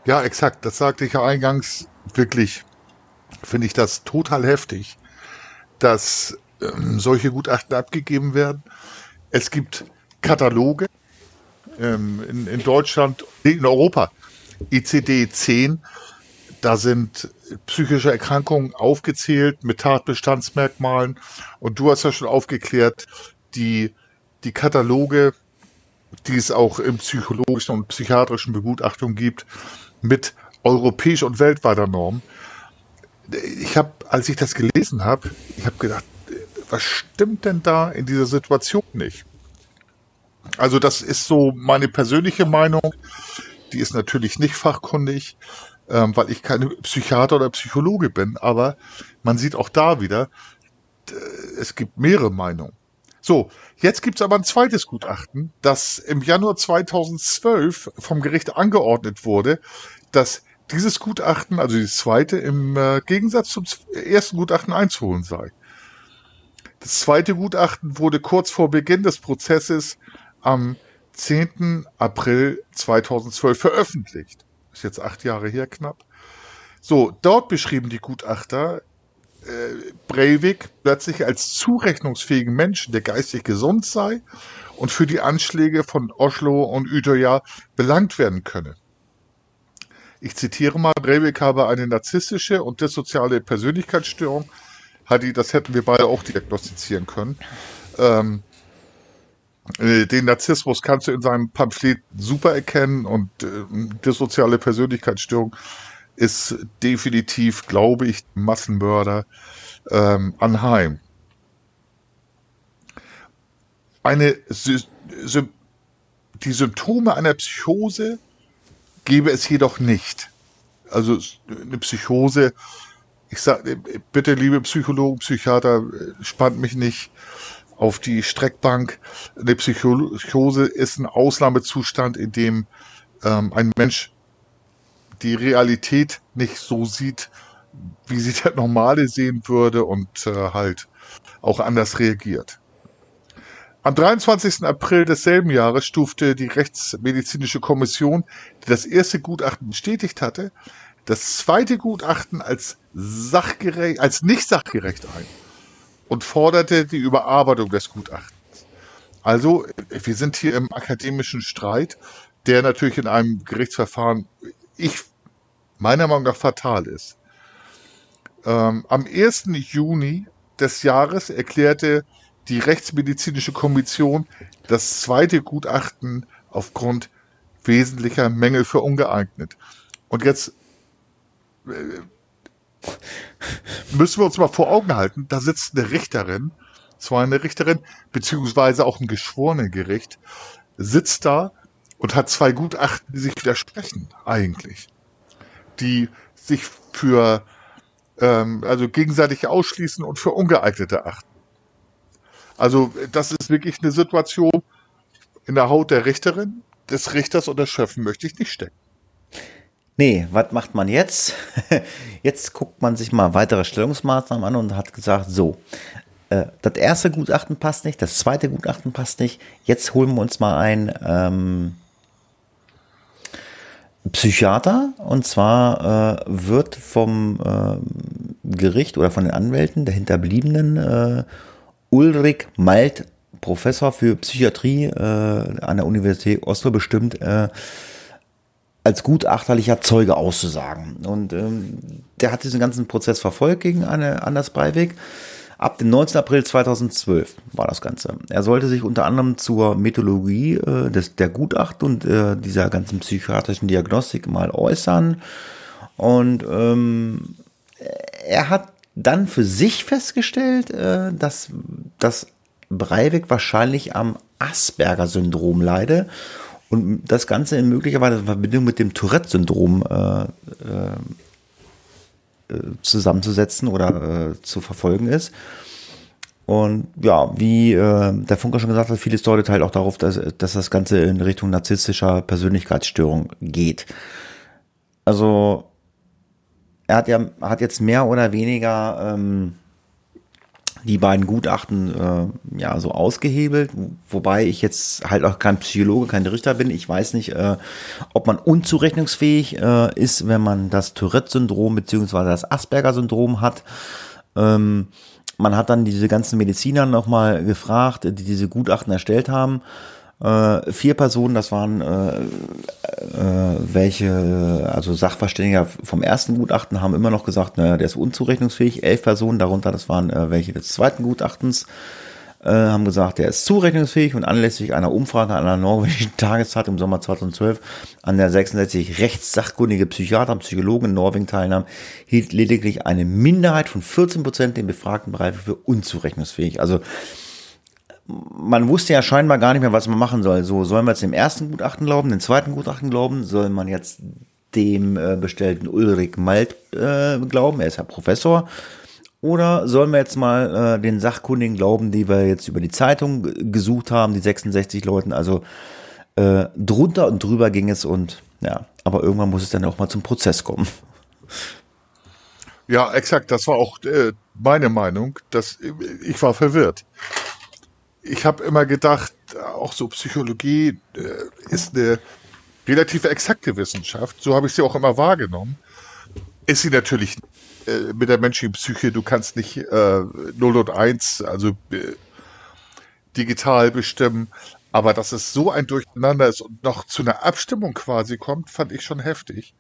S1: Ja, exakt. Das sagte ich ja eingangs. Wirklich finde ich das total heftig, dass ähm, solche Gutachten abgegeben werden. Es gibt Kataloge ähm, in, in Deutschland, in Europa, ICD-10, da sind psychische Erkrankungen aufgezählt mit Tatbestandsmerkmalen. Und du hast ja schon aufgeklärt, die, die Kataloge, die es auch im psychologischen und psychiatrischen Begutachtung gibt, mit europäisch und weltweiter Norm. Ich habe, als ich das gelesen habe, ich habe gedacht, was stimmt denn da in dieser Situation nicht? Also das ist so meine persönliche Meinung. Die ist natürlich nicht fachkundig, ähm, weil ich keine Psychiater oder Psychologe bin. Aber man sieht auch da wieder, es gibt mehrere Meinungen. So, jetzt gibt's aber ein zweites Gutachten, das im Januar 2012 vom Gericht angeordnet wurde, dass dieses Gutachten, also das zweite, im äh, Gegensatz zum ersten Gutachten einzuholen sei. Das zweite Gutachten wurde kurz vor Beginn des Prozesses am 10. April 2012 veröffentlicht. Ist jetzt acht Jahre her knapp. So, dort beschrieben die Gutachter äh, Breivik plötzlich als zurechnungsfähigen Menschen, der geistig gesund sei und für die Anschläge von Oslo und Utøya belangt werden könne. Ich zitiere mal, Breivik habe eine narzisstische und dissoziale Persönlichkeitsstörung. Hadi, das hätten wir beide auch diagnostizieren können. Ähm, äh, den Narzissmus kannst du in seinem Pamphlet super erkennen und äh, dissoziale Persönlichkeitsstörung ist definitiv, glaube ich, Massenmörder ähm, anheim. Eine, die Symptome einer Psychose gäbe es jedoch nicht. Also eine Psychose, ich sage, bitte liebe Psychologen, Psychiater, spannt mich nicht auf die Streckbank. Eine Psychose ist ein Ausnahmezustand, in dem ähm, ein Mensch die Realität nicht so sieht, wie sie <laughs> der Normale sehen würde und äh, halt auch anders reagiert. Am 23. April desselben Jahres stufte die Rechtsmedizinische Kommission, die das erste Gutachten bestätigt hatte, das zweite Gutachten als sachgerecht, als nicht sachgerecht ein und forderte die Überarbeitung des Gutachtens. Also, wir sind hier im akademischen Streit, der natürlich in einem Gerichtsverfahren ich meiner Meinung nach fatal ist. Ähm, am 1. Juni des Jahres erklärte die Rechtsmedizinische Kommission das zweite Gutachten aufgrund wesentlicher Mängel für ungeeignet. Und jetzt äh, <laughs> müssen wir uns mal vor Augen halten, da sitzt eine Richterin, zwar eine Richterin, beziehungsweise auch ein Geschworenengericht, sitzt da und hat zwei Gutachten, die sich widersprechen, eigentlich. Die sich für, ähm, also gegenseitig ausschließen und für ungeeignete achten. Also, das ist wirklich eine Situation in der Haut der Richterin, des Richters und des Schöffen möchte ich nicht stecken.
S2: Nee, was macht man jetzt? <laughs> Jetzt guckt man sich mal weitere Stellungsmaßnahmen an und hat gesagt, so, äh, das erste Gutachten passt nicht, das zweite Gutachten passt nicht, jetzt holen wir uns mal ein ähm, Psychiater und zwar äh, wird vom äh, Gericht oder von den Anwälten der Hinterbliebenen äh, Ulrich Malt, Professor für Psychiatrie äh, an der Universität Oslo bestimmt, äh, als gutachterlicher Zeuge auszusagen. Und ähm, der hat diesen ganzen Prozess verfolgt gegen eine Anders Breivik. Ab dem 19. April 2012 war das Ganze. Er sollte sich unter anderem zur Methodologie äh, des, der Gutachten und äh, dieser ganzen psychiatrischen Diagnostik mal äußern. Und ähm, er hat dann für sich festgestellt, äh, dass, dass Breivik wahrscheinlich am Asperger-Syndrom leide und das Ganze in möglicherweise Verbindung mit dem Tourette-Syndrom äh, äh, äh, zusammenzusetzen oder äh, zu verfolgen ist. Und ja, wie äh, der Funker schon gesagt hat, vieles deutet halt auch darauf, dass, dass das Ganze in Richtung narzisstischer Persönlichkeitsstörung geht. Also er hat ja hat jetzt mehr oder weniger ähm, die beiden Gutachten äh, ja so ausgehebelt, wobei ich jetzt halt auch kein Psychologe, kein Richter bin. Ich weiß nicht, äh, ob man unzurechnungsfähig äh, ist, wenn man das Tourette-Syndrom beziehungsweise das Asperger-Syndrom hat. Ähm, man hat dann diese ganzen Mediziner nochmal gefragt, die diese Gutachten erstellt haben. Äh, vier Personen, das waren äh, äh, welche, also Sachverständiger vom ersten Gutachten haben immer noch gesagt, naja, der ist unzurechnungsfähig. Elf Personen, darunter das waren äh, welche des zweiten Gutachtens, äh, haben gesagt, der ist zurechnungsfähig und anlässlich einer Umfrage an einer norwegischen <laughs> Tageszeit im Sommer 2012 an der 66 rechtssachkundige Psychiater und Psychologen in Norwegen teilnahm, hielt lediglich eine Minderheit von 14 Prozent den befragten Bereich für unzurechnungsfähig. Also man wusste ja scheinbar gar nicht mehr, was man machen soll. So, sollen wir jetzt dem ersten Gutachten glauben, dem zweiten Gutachten glauben? Soll man jetzt dem äh, bestellten Ulrich Malt äh, glauben? Er ist ja Professor. Oder sollen wir jetzt mal äh, den Sachkundigen glauben, die wir jetzt über die Zeitung gesucht haben, die 66 Leuten? Also äh, drunter und drüber ging es und ja, aber irgendwann muss es dann auch mal zum Prozess kommen.
S1: Ja, exakt. Das war auch äh, meine Meinung. Dass, ich war verwirrt ich habe immer gedacht, auch so Psychologie äh, ist eine relativ exakte Wissenschaft. So habe ich sie auch immer wahrgenommen. Ist sie natürlich äh, mit der menschlichen Psyche, du kannst nicht äh, 0 und 1, also äh, digital bestimmen. Aber dass es so ein Durcheinander ist und noch zu einer Abstimmung quasi kommt, fand ich schon heftig.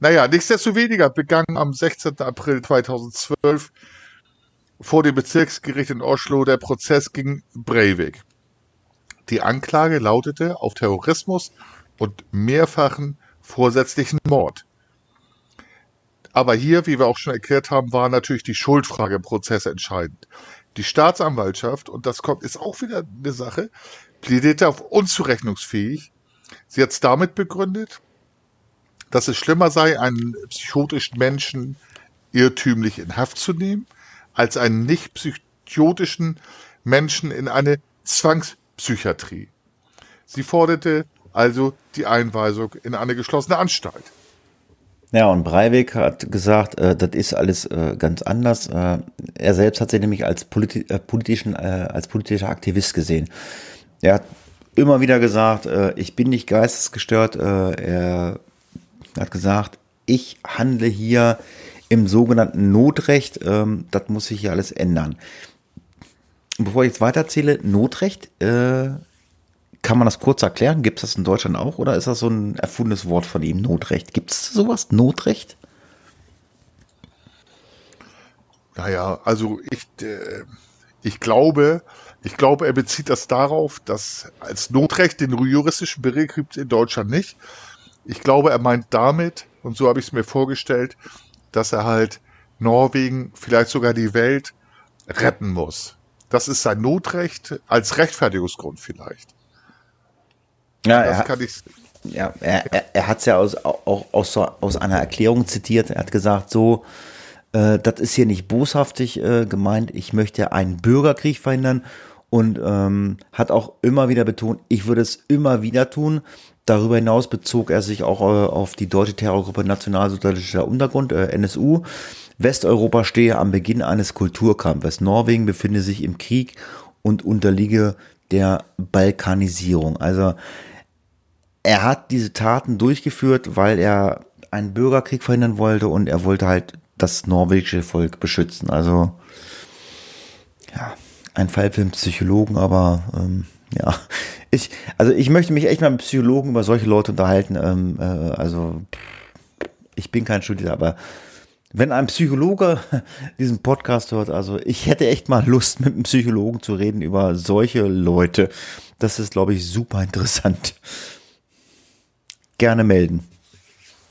S1: Naja, nichtsdestoweniger begann am 16. April 2012 vor dem Bezirksgericht in Oslo der Prozess gegen Breivik. Die Anklage lautete auf Terrorismus und mehrfachen vorsätzlichen Mord. Aber hier, wie wir auch schon erklärt haben, war natürlich die Schuldfrage im Prozess entscheidend. Die Staatsanwaltschaft, und das kommt, ist auch wieder eine Sache, plädierte auf unzurechnungsfähig. Sie hat es damit begründet, dass es schlimmer sei, einen psychotischen Menschen irrtümlich in Haft zu nehmen, als einen nicht psychotischen Menschen in eine Zwangspsychiatrie. Sie forderte also die Einweisung in eine geschlossene Anstalt.
S2: Ja, und Breivik hat gesagt, äh, das ist alles äh, ganz anders. Äh, er selbst hat sich nämlich als, politi äh, politischen, äh, als politischer Aktivist gesehen. Er hat immer wieder gesagt, äh, ich bin nicht geistesgestört. er hat gesagt, ich handle hier im sogenannten Notrecht. Ähm, das muss sich hier alles ändern. Bevor ich jetzt weiterzähle, Notrecht, äh, kann man das kurz erklären? Gibt es das in Deutschland auch oder ist das so ein erfundenes Wort von ihm, Notrecht? Gibt es sowas, Notrecht?
S1: Naja, also ich, äh, ich glaube, ich glaube, er bezieht das darauf, dass als Notrecht den juristischen Begriff gibt es in Deutschland nicht. Ich glaube, er meint damit, und so habe ich es mir vorgestellt, dass er halt Norwegen, vielleicht sogar die Welt retten muss. Das ist sein Notrecht als Rechtfertigungsgrund vielleicht.
S2: Ja, das er, kann ich. Ja, er, er, er hat es ja aus, auch aus, aus einer Erklärung zitiert. Er hat gesagt, so, äh, das ist hier nicht boshaftig äh, gemeint. Ich möchte einen Bürgerkrieg verhindern und ähm, hat auch immer wieder betont, ich würde es immer wieder tun. Darüber hinaus bezog er sich auch äh, auf die deutsche Terrorgruppe Nationalsozialistischer Untergrund, äh, NSU. Westeuropa stehe am Beginn eines Kulturkampfes. Norwegen befinde sich im Krieg und unterliege der Balkanisierung. Also er hat diese Taten durchgeführt, weil er einen Bürgerkrieg verhindern wollte und er wollte halt das norwegische Volk beschützen. Also ja, ein Fall für einen Psychologen, aber ähm, Ja, ich, also ich möchte mich echt mal mit Psychologen über solche Leute unterhalten. Ähm, äh, also ich bin kein Studierter, aber wenn ein Psychologe <laughs> diesen Podcast hört, also ich hätte echt mal Lust, mit einem Psychologen zu reden über solche Leute. Das ist, glaube ich, super interessant. Gerne melden.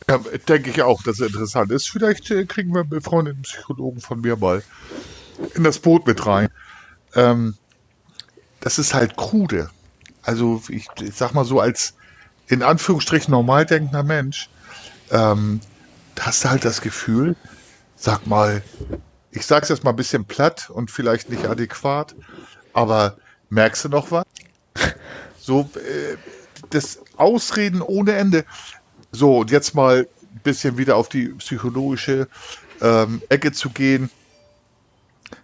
S1: Ja, denke ich auch, dass es interessant ist. Vielleicht äh, kriegen wir befreundeten Psychologen von mir mal in das Boot mit rein. Ähm, das ist halt krude. Also ich, ich, sag mal so, als in Anführungsstrichen normal denkender Mensch, ähm, hast du halt das Gefühl, sag mal, ich sag's jetzt mal ein bisschen platt und vielleicht nicht adäquat, aber merkst du noch was? <laughs> So, äh, das Ausreden ohne Ende. So, und jetzt mal ein bisschen wieder auf die psychologische ähm, Ecke zu gehen.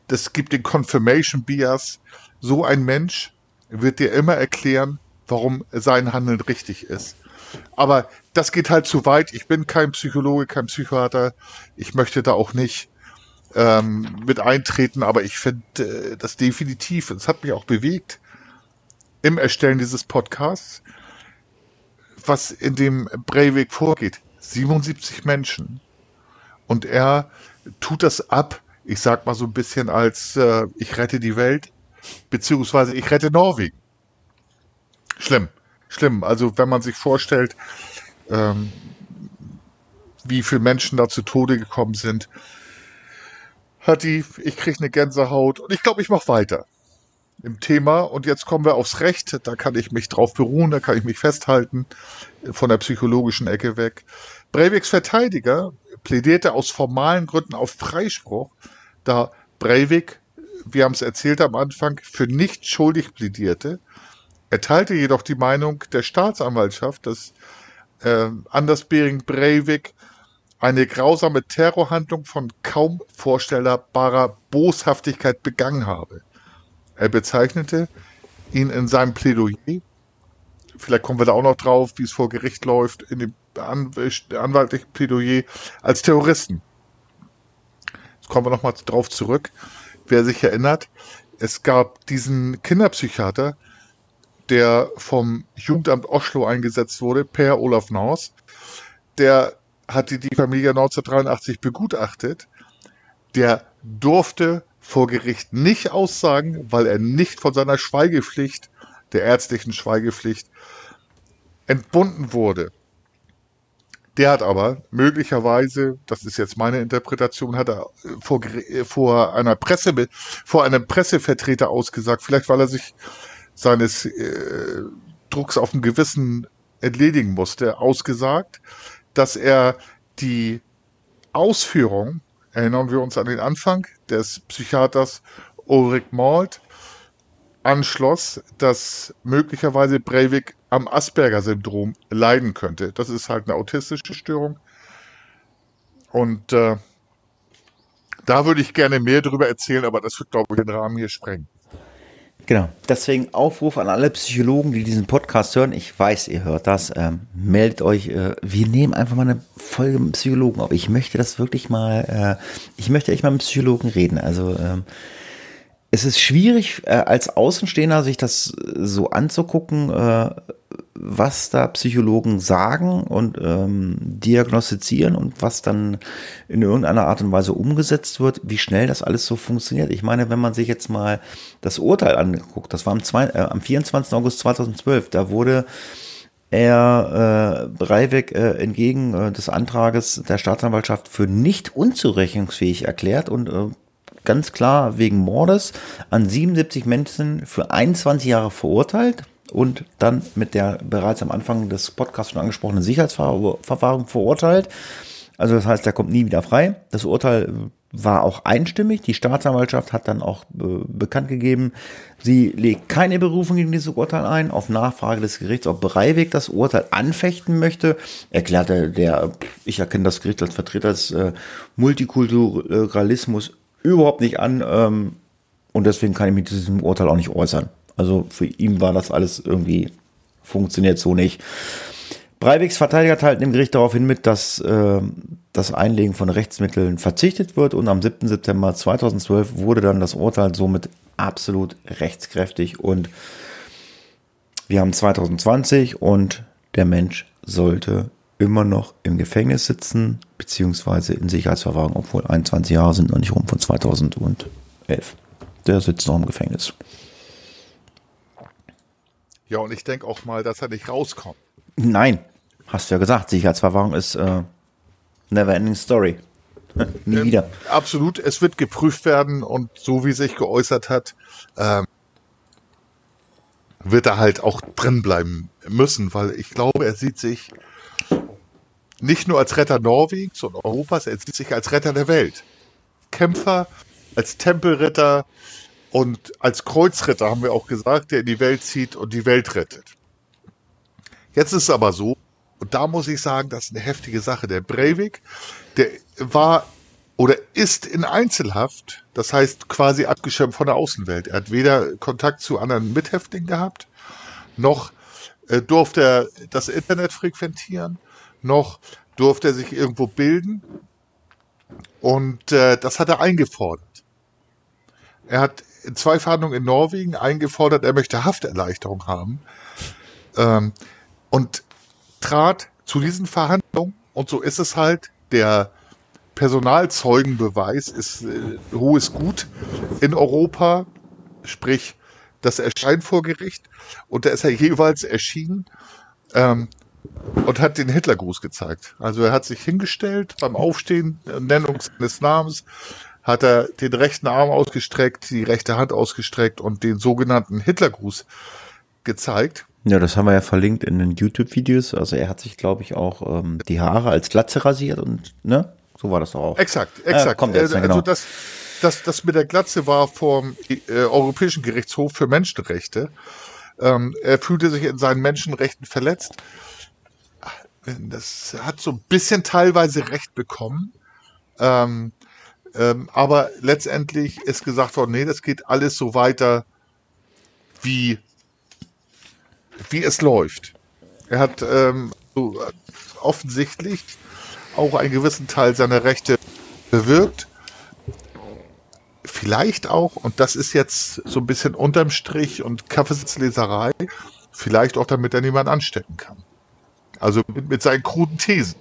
S1: Das gibt den Confirmation Bias. So ein Mensch wird dir immer erklären, warum sein Handeln richtig ist. Aber das geht halt zu weit. Ich bin kein Psychologe, kein Psychiater. Ich möchte da auch nicht ähm, mit eintreten, aber ich finde äh, das definitiv, es hat mich auch bewegt im Erstellen dieses Podcasts, was in dem Breivik vorgeht. 77 Menschen. Und er tut das ab, ich sag mal so ein bisschen als äh, ich rette die Welt, beziehungsweise ich rette Norwegen. Schlimm, schlimm. Also wenn man sich vorstellt, ähm, wie viele Menschen da zu Tode gekommen sind, hat die, ich kriege eine Gänsehaut und ich glaube, ich mache weiter im Thema. Und jetzt kommen wir aufs Recht. Da kann ich mich drauf beruhen, da kann ich mich festhalten, von der psychologischen Ecke weg. Breiviks Verteidiger plädierte aus formalen Gründen auf Freispruch, da Breivik, wir haben es erzählt am Anfang, für nicht schuldig plädierte. Er teilte jedoch die Meinung der Staatsanwaltschaft, dass äh, Anders Bering Breivik eine grausame Terrorhandlung von kaum vorstellbarer Boshaftigkeit begangen habe. Er bezeichnete ihn in seinem Plädoyer, vielleicht kommen wir da auch noch drauf, wie es vor Gericht läuft, in dem anwaltlichen Plädoyer, als Terroristen. Jetzt kommen wir nochmal drauf zurück. Wer sich erinnert, es gab diesen Kinderpsychiater, der vom Jugendamt Oslo eingesetzt wurde, Per Olaf Naus. Der hatte die Familie 1983 begutachtet. Der durfte vor Gericht nicht aussagen, weil er nicht von seiner Schweigepflicht, der ärztlichen Schweigepflicht, entbunden wurde. Der hat aber möglicherweise, das ist jetzt meine Interpretation, hat er vor, vor einer Presse, vor einem Pressevertreter ausgesagt, vielleicht weil er sich seines äh, Drucks auf dem Gewissen entledigen musste, ausgesagt, dass er die Ausführung, erinnern wir uns an den Anfang, des Psychiaters Ulrich Malt, anschloss, dass möglicherweise Breivik am Asperger-Syndrom leiden könnte. Das ist halt eine autistische Störung. Und äh, da würde ich gerne mehr darüber erzählen, aber das wird, glaube ich, den Rahmen hier sprengen.
S2: Genau. Deswegen Aufruf an alle Psychologen, die diesen Podcast hören. Ich weiß, ihr hört das. Ähm, meldet euch. Äh, wir nehmen einfach mal eine Folge mit Psychologen auf. Ich möchte das wirklich mal, äh, ich möchte echt mal mit Psychologen reden. Also, ähm, es ist schwierig, äh, als Außenstehender sich das so anzugucken, äh, was da Psychologen sagen und ähm, diagnostizieren und was dann in irgendeiner Art und Weise umgesetzt wird, wie schnell das alles so funktioniert. Ich meine, wenn man sich jetzt mal das Urteil anguckt, das war am, zwei, äh, am 24. August 2012, da wurde er äh, Breivik äh, entgegen äh, des Antrages der Staatsanwaltschaft für nicht unzurechnungsfähig erklärt und äh, ganz klar wegen Mordes an 77 Menschen für 21 Jahre verurteilt und dann mit der bereits am Anfang des Podcasts schon angesprochenen Sicherheitsverfahren verurteilt. Also das heißt, er kommt nie wieder frei. Das Urteil war auch einstimmig. Die Staatsanwaltschaft hat dann auch äh, bekannt gegeben, sie legt keine Berufung gegen dieses Urteil ein. Auf Nachfrage des Gerichts, ob Breivik das Urteil anfechten möchte, erklärte der, ich erkenne das Gericht als Vertreter des äh, Multikulturalismus überhaupt nicht an ähm, und deswegen kann ich mich zu diesem Urteil auch nicht äußern. Also für ihn war das alles irgendwie, funktioniert so nicht. Breiviks Verteidiger teilt dem Gericht daraufhin mit, dass äh, das Einlegen von Rechtsmitteln verzichtet wird und am 7. September 2012 wurde dann das Urteil somit absolut rechtskräftig und Wir haben 2020 und der Mensch sollte immer noch im Gefängnis sitzen, beziehungsweise in Sicherheitsverwahrung, obwohl 21 Jahre sind noch nicht rum von 2011. Der sitzt noch im Gefängnis.
S1: Ja, und ich denke auch mal, dass er nicht rauskommt.
S2: Nein, hast du ja gesagt, Sicherheitsverwahrung ist äh, never ending story. <laughs> Nie
S1: Ähm,
S2: wieder.
S1: Absolut, es wird geprüft werden und so wie sich geäußert hat, ähm, wird er halt auch drin bleiben müssen, weil ich glaube, er sieht sich nicht nur als Retter Norwegens und Europas, er sieht sich als Retter der Welt. Kämpfer, als Tempelritter und als Kreuzritter haben wir auch gesagt, der in die Welt zieht und die Welt rettet. Jetzt ist es aber so, und da muss ich sagen, das ist eine heftige Sache. Der Breivik, der war oder ist in Einzelhaft, das heißt quasi abgeschirmt von der Außenwelt. Er hat weder Kontakt zu anderen Mithäftlingen gehabt, noch äh, durfte er das Internet frequentieren, noch durfte er sich irgendwo bilden. Und äh, das hat er eingefordert. Er hat in zwei Verhandlungen in Norwegen eingefordert, er möchte Hafterleichterung haben. Ähm, und trat zu diesen Verhandlungen, und so ist es halt, der Personalzeugenbeweis ist äh, hohes Gut in Europa, sprich das Erscheinen vor Gericht. Und da ist er jeweils erschienen ähm, und hat den Hitlergruß gezeigt. Also er hat sich hingestellt beim Aufstehen, äh, Nennung seines Namens, hat er den rechten Arm ausgestreckt, die rechte Hand ausgestreckt und den sogenannten Hitlergruß gezeigt.
S2: Ja, das haben wir ja verlinkt in den YouTube-Videos. Also er hat sich, glaube ich, auch ähm, die Haare als Glatze rasiert und, ne? So war das doch auch.
S1: Exakt, exakt.
S2: kommt jetzt,
S1: Äh,
S2: ja,
S1: also
S2: genau.
S1: das, das, das mit der Glatze war vom äh, Europäischen Gerichtshof für Menschenrechte. Ähm, er fühlte sich in seinen Menschenrechten verletzt. Das hat so ein bisschen teilweise Recht bekommen. Ähm, ähm, aber letztendlich ist gesagt worden, nee, das geht alles so weiter, wie, wie es läuft. Er hat ähm, so äh, offensichtlich auch einen gewissen Teil seiner Rechte bewirkt. Vielleicht auch, und das ist jetzt so ein bisschen unterm Strich und Kaffeesitzleserei, vielleicht auch damit er niemand anstecken kann. Also mit, mit seinen kruden Thesen.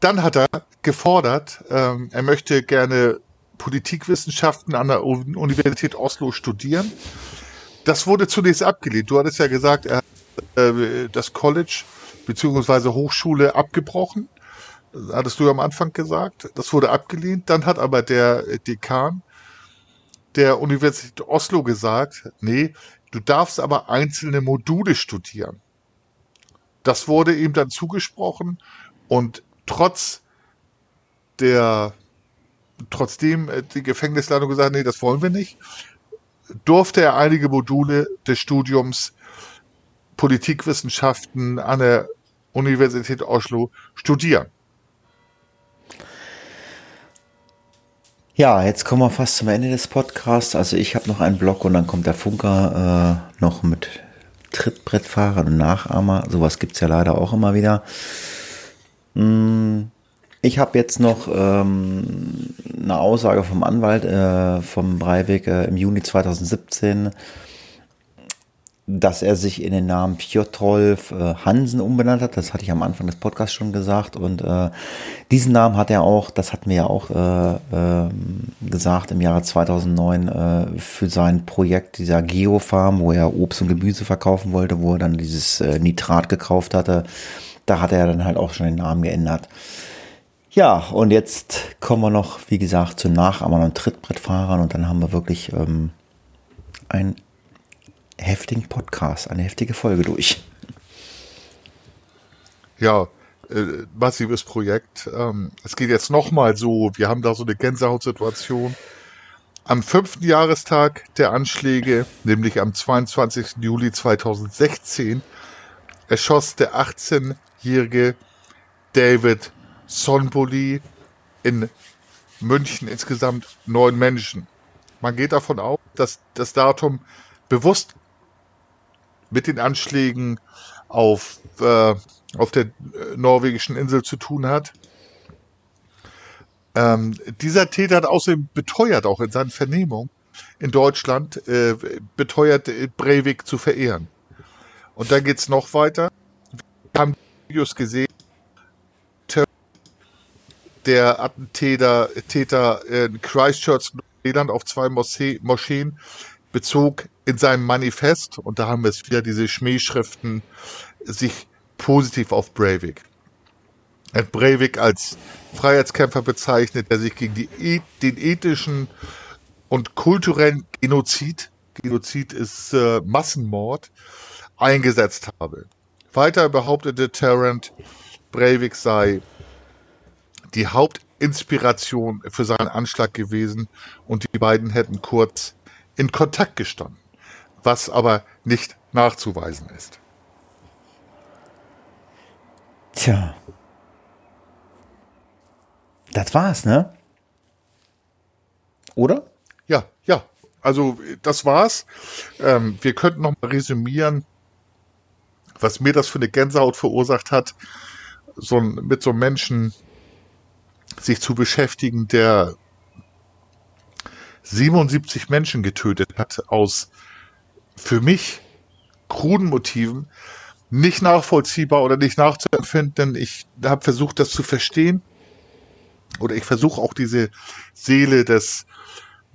S1: Dann hat er gefordert, ähm, er möchte gerne Politikwissenschaften an der Universität Oslo studieren. Das wurde zunächst abgelehnt. Du hattest ja gesagt, er hat äh, das College bzw. Hochschule abgebrochen. Das hattest du ja am Anfang gesagt. Das wurde abgelehnt. Dann hat aber der Dekan der Universität Oslo gesagt, nee, du darfst aber einzelne Module studieren. Das wurde ihm dann zugesprochen und trotz der, trotzdem äh, die Gefängnisleitung gesagt, nee, das wollen wir nicht, durfte er einige Module des Studiums Politikwissenschaften an der Universität Oslo studieren.
S2: Ja, jetzt kommen wir fast zum Ende des Podcasts. Also ich habe noch einen Blog und dann kommt der Funker äh, noch mit Trittbrettfahrern und Nachahmer. Sowas gibt's ja leider auch immer wieder. Hm, Ich habe jetzt noch ähm, eine Aussage vom Anwalt äh, vom Breivik äh, im Juni 2017, dass er sich in den Namen Piotrolf äh, Hansen umbenannt hat. Das hatte ich am Anfang des Podcasts schon gesagt. Und äh, diesen Namen hat er auch, das hatten wir ja auch äh, ähm, gesagt, im Jahre 2009 äh, für sein Projekt dieser Geofarm, wo er Obst und Gemüse verkaufen wollte, wo er dann dieses äh, Nitrat gekauft hatte. Da hat er dann halt auch schon den Namen geändert. Ja, und jetzt kommen wir noch, wie gesagt, zu Nachahmern und Trittbrettfahrern und dann haben wir wirklich ähm, einen heftigen Podcast, eine heftige Folge durch.
S1: Ja, äh, massives Projekt. Ähm, es geht jetzt nochmal so, wir haben da so eine Gänsehautsituation. Am fünften Jahrestag der Anschläge, nämlich am 22. Juli 2016, erschoss der 18-jährige David Sonboli in München insgesamt neun Menschen. Man geht davon aus, dass das Datum bewusst mit den Anschlägen auf, äh, auf der äh, norwegischen Insel zu tun hat. Ähm, dieser Täter hat außerdem beteuert, auch in seinen Vernehmungen, in Deutschland äh, beteuert, äh, Breivik zu verehren. Und dann geht's noch weiter. Wir haben Videos gesehen, der Attentäter Täter in Christchurch, Neuseeland, auf zwei Moschee, Moscheen bezog in seinem Manifest, und da haben wir es wieder, diese Schmähschriften, sich positiv auf Breivik. Er hat Breivik als Freiheitskämpfer bezeichnet, der sich gegen die, den ethischen und kulturellen Genozid, Genozid ist äh, Massenmord, eingesetzt habe. Weiter behauptete Tarrant, Breivik sei die Hauptinspiration für seinen Anschlag gewesen und die beiden hätten kurz in Kontakt gestanden, was aber nicht nachzuweisen ist.
S2: Tja. Das war's, ne? Oder?
S1: Ja, ja. Also das war's. Ähm, wir könnten noch mal resümieren, was mir das für eine Gänsehaut verursacht hat, so ein, mit so einem Menschen sich zu beschäftigen, der 77 Menschen getötet hat aus für mich kruden Motiven, nicht nachvollziehbar oder nicht nachzuempfinden. Ich habe versucht, das zu verstehen. Oder ich versuche auch diese Seele des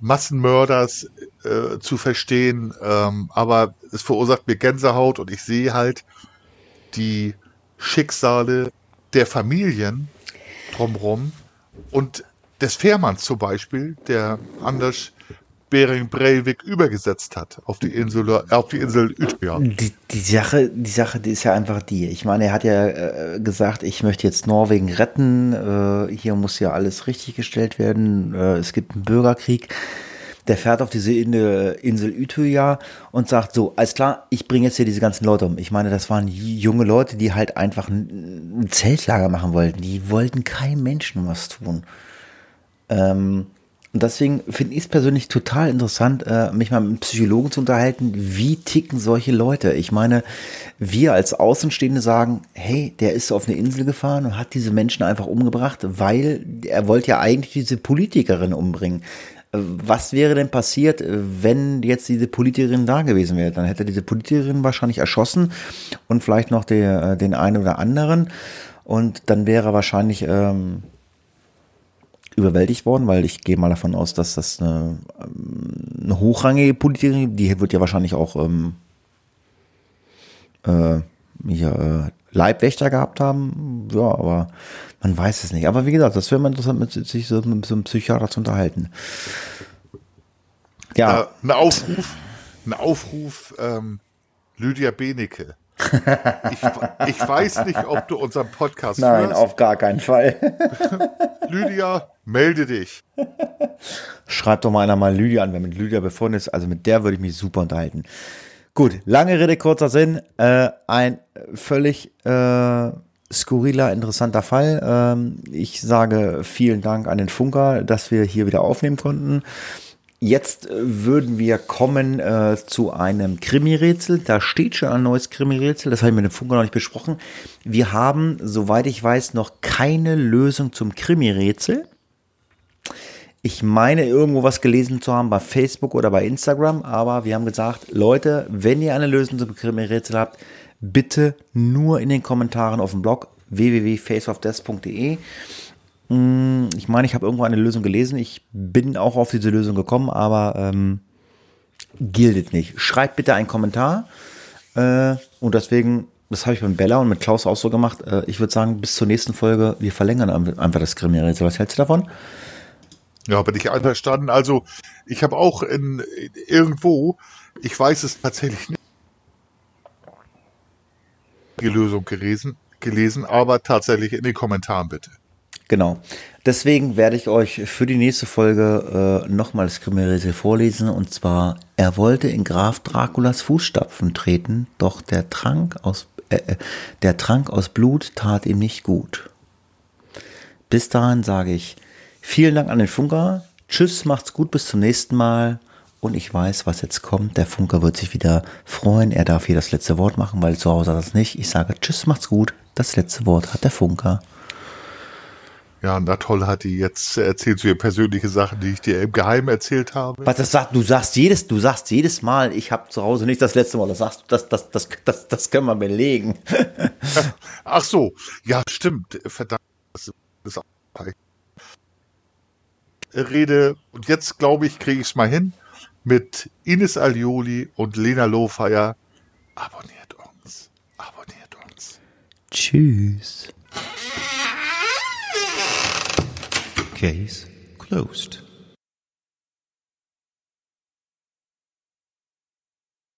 S1: Massenmörders äh, zu verstehen. Ähm, aber es verursacht mir Gänsehaut und ich sehe halt die Schicksale der Familien drumherum und des Fährmanns zum Beispiel, der Anders Bering Breivik übergesetzt hat auf die Insel, auf die Insel Utøya.
S2: Die, die Sache, die Sache, die ist ja einfach die. Ich meine, er hat ja äh, gesagt, ich möchte jetzt Norwegen retten. Äh, hier muss ja alles richtig gestellt werden. Äh, es gibt einen Bürgerkrieg. Der fährt auf diese Insel Utøya und sagt so, alles klar, ich bringe jetzt hier diese ganzen Leute um. Ich meine, das waren junge Leute, die halt einfach ein Zeltlager machen wollten. Die wollten keinem Menschen was tun. Ähm, und deswegen finde ich es persönlich total interessant, äh, mich mal mit einem Psychologen zu unterhalten. Wie ticken solche Leute? Ich meine, wir als Außenstehende sagen, hey, der ist auf eine Insel gefahren und hat diese Menschen einfach umgebracht, weil er wollte ja eigentlich diese Politikerin umbringen. Äh, was wäre denn passiert, wenn jetzt diese Politikerin da gewesen wäre? Dann hätte diese Politikerin wahrscheinlich erschossen und vielleicht noch der, äh, den einen oder anderen. Und dann wäre wahrscheinlich ähm, überwältigt worden, weil ich gehe mal davon aus, dass das eine, ähm, eine hochrangige Politikerin, die wird ja wahrscheinlich auch ähm, äh, hier, äh, Leibwächter gehabt haben. Ja, aber man weiß es nicht. Aber wie gesagt, das wäre mal interessant, mit sich so, mit so einem Psychiater zu unterhalten.
S1: Ja. Äh, ein Aufruf, ein Aufruf, ähm, Lydia Benecke. Ich, ich, weiß nicht, ob du unseren Podcast
S2: Nein, hörst. auf gar keinen Fall. <laughs>
S1: Lydia, melde dich.
S2: Schreibt doch mal einer mal Lydia an, wer mit Lydia befunden ist. Also mit der würde ich mich super unterhalten. Gut, lange Rede, kurzer Sinn. Äh, ein völlig äh, skurriler, interessanter Fall. Ähm, ich sage vielen Dank an den Funker, dass wir hier wieder aufnehmen konnten. Jetzt äh, würden wir kommen äh, zu einem Krimi-Rätsel. Da steht schon ein neues Krimi-Rätsel. Das habe ich mit dem Funker noch nicht besprochen. Wir haben, soweit ich weiß, noch keine Lösung zum Krimi-Rätsel. Ich meine, irgendwo was gelesen zu haben bei Facebook oder bei Instagram, aber wir haben gesagt, Leute, wenn ihr eine Lösung zum Krimi-Rätsel habt, bitte nur in den Kommentaren auf dem Blog www.faceofdeath.de. Hm, ich meine, ich habe irgendwo eine Lösung gelesen. Ich bin auch auf diese Lösung gekommen, aber ähm, gilt nicht. Schreibt bitte einen Kommentar. Äh, und deswegen, das habe ich mit Bella und mit Klaus auch so gemacht. Äh, ich würde sagen, bis zur nächsten Folge, wir verlängern einfach das Krimi-Rätsel. Was hältst du davon?
S1: Ja, bin ich einverstanden. Also, ich habe auch in, irgendwo, ich weiß es tatsächlich nicht, die Lösung gelesen, gelesen, aber tatsächlich in den Kommentaren bitte.
S2: Genau. Deswegen werde ich euch für die nächste Folge äh, nochmal das Kriminalrätsel vorlesen. Und zwar, er wollte in Graf Draculas Fußstapfen treten, doch der Trank aus, äh, äh, der Trank aus Blut tat ihm nicht gut. Bis dahin sage ich vielen Dank an den Funker. Tschüss, macht's gut, bis zum nächsten Mal. Und ich weiß, was jetzt kommt. Der Funker wird sich wieder freuen. Er darf hier das letzte Wort machen, weil zu Hause hat er das nicht. Ich sage Tschüss, macht's gut. Das letzte Wort hat der Funker.
S1: Ja, na toll hat die jetzt erzählt so persönliche Sachen, die ich dir im Geheimen erzählt habe.
S2: Was das sagt, du sagst jedes, du sagst jedes Mal, ich habe zu Hause nicht das letzte Mal, das sagst du, das, das, das, das, das können wir belegen. <laughs>
S1: Ach so, ja, stimmt. Verdammt. Das ist auch Rede, und jetzt glaube ich, kriege ich es mal hin, mit Ines Alioli und Lena Lohfeier. Abonniert uns. Abonniert uns.
S2: Tschüss.
S3: Case closed.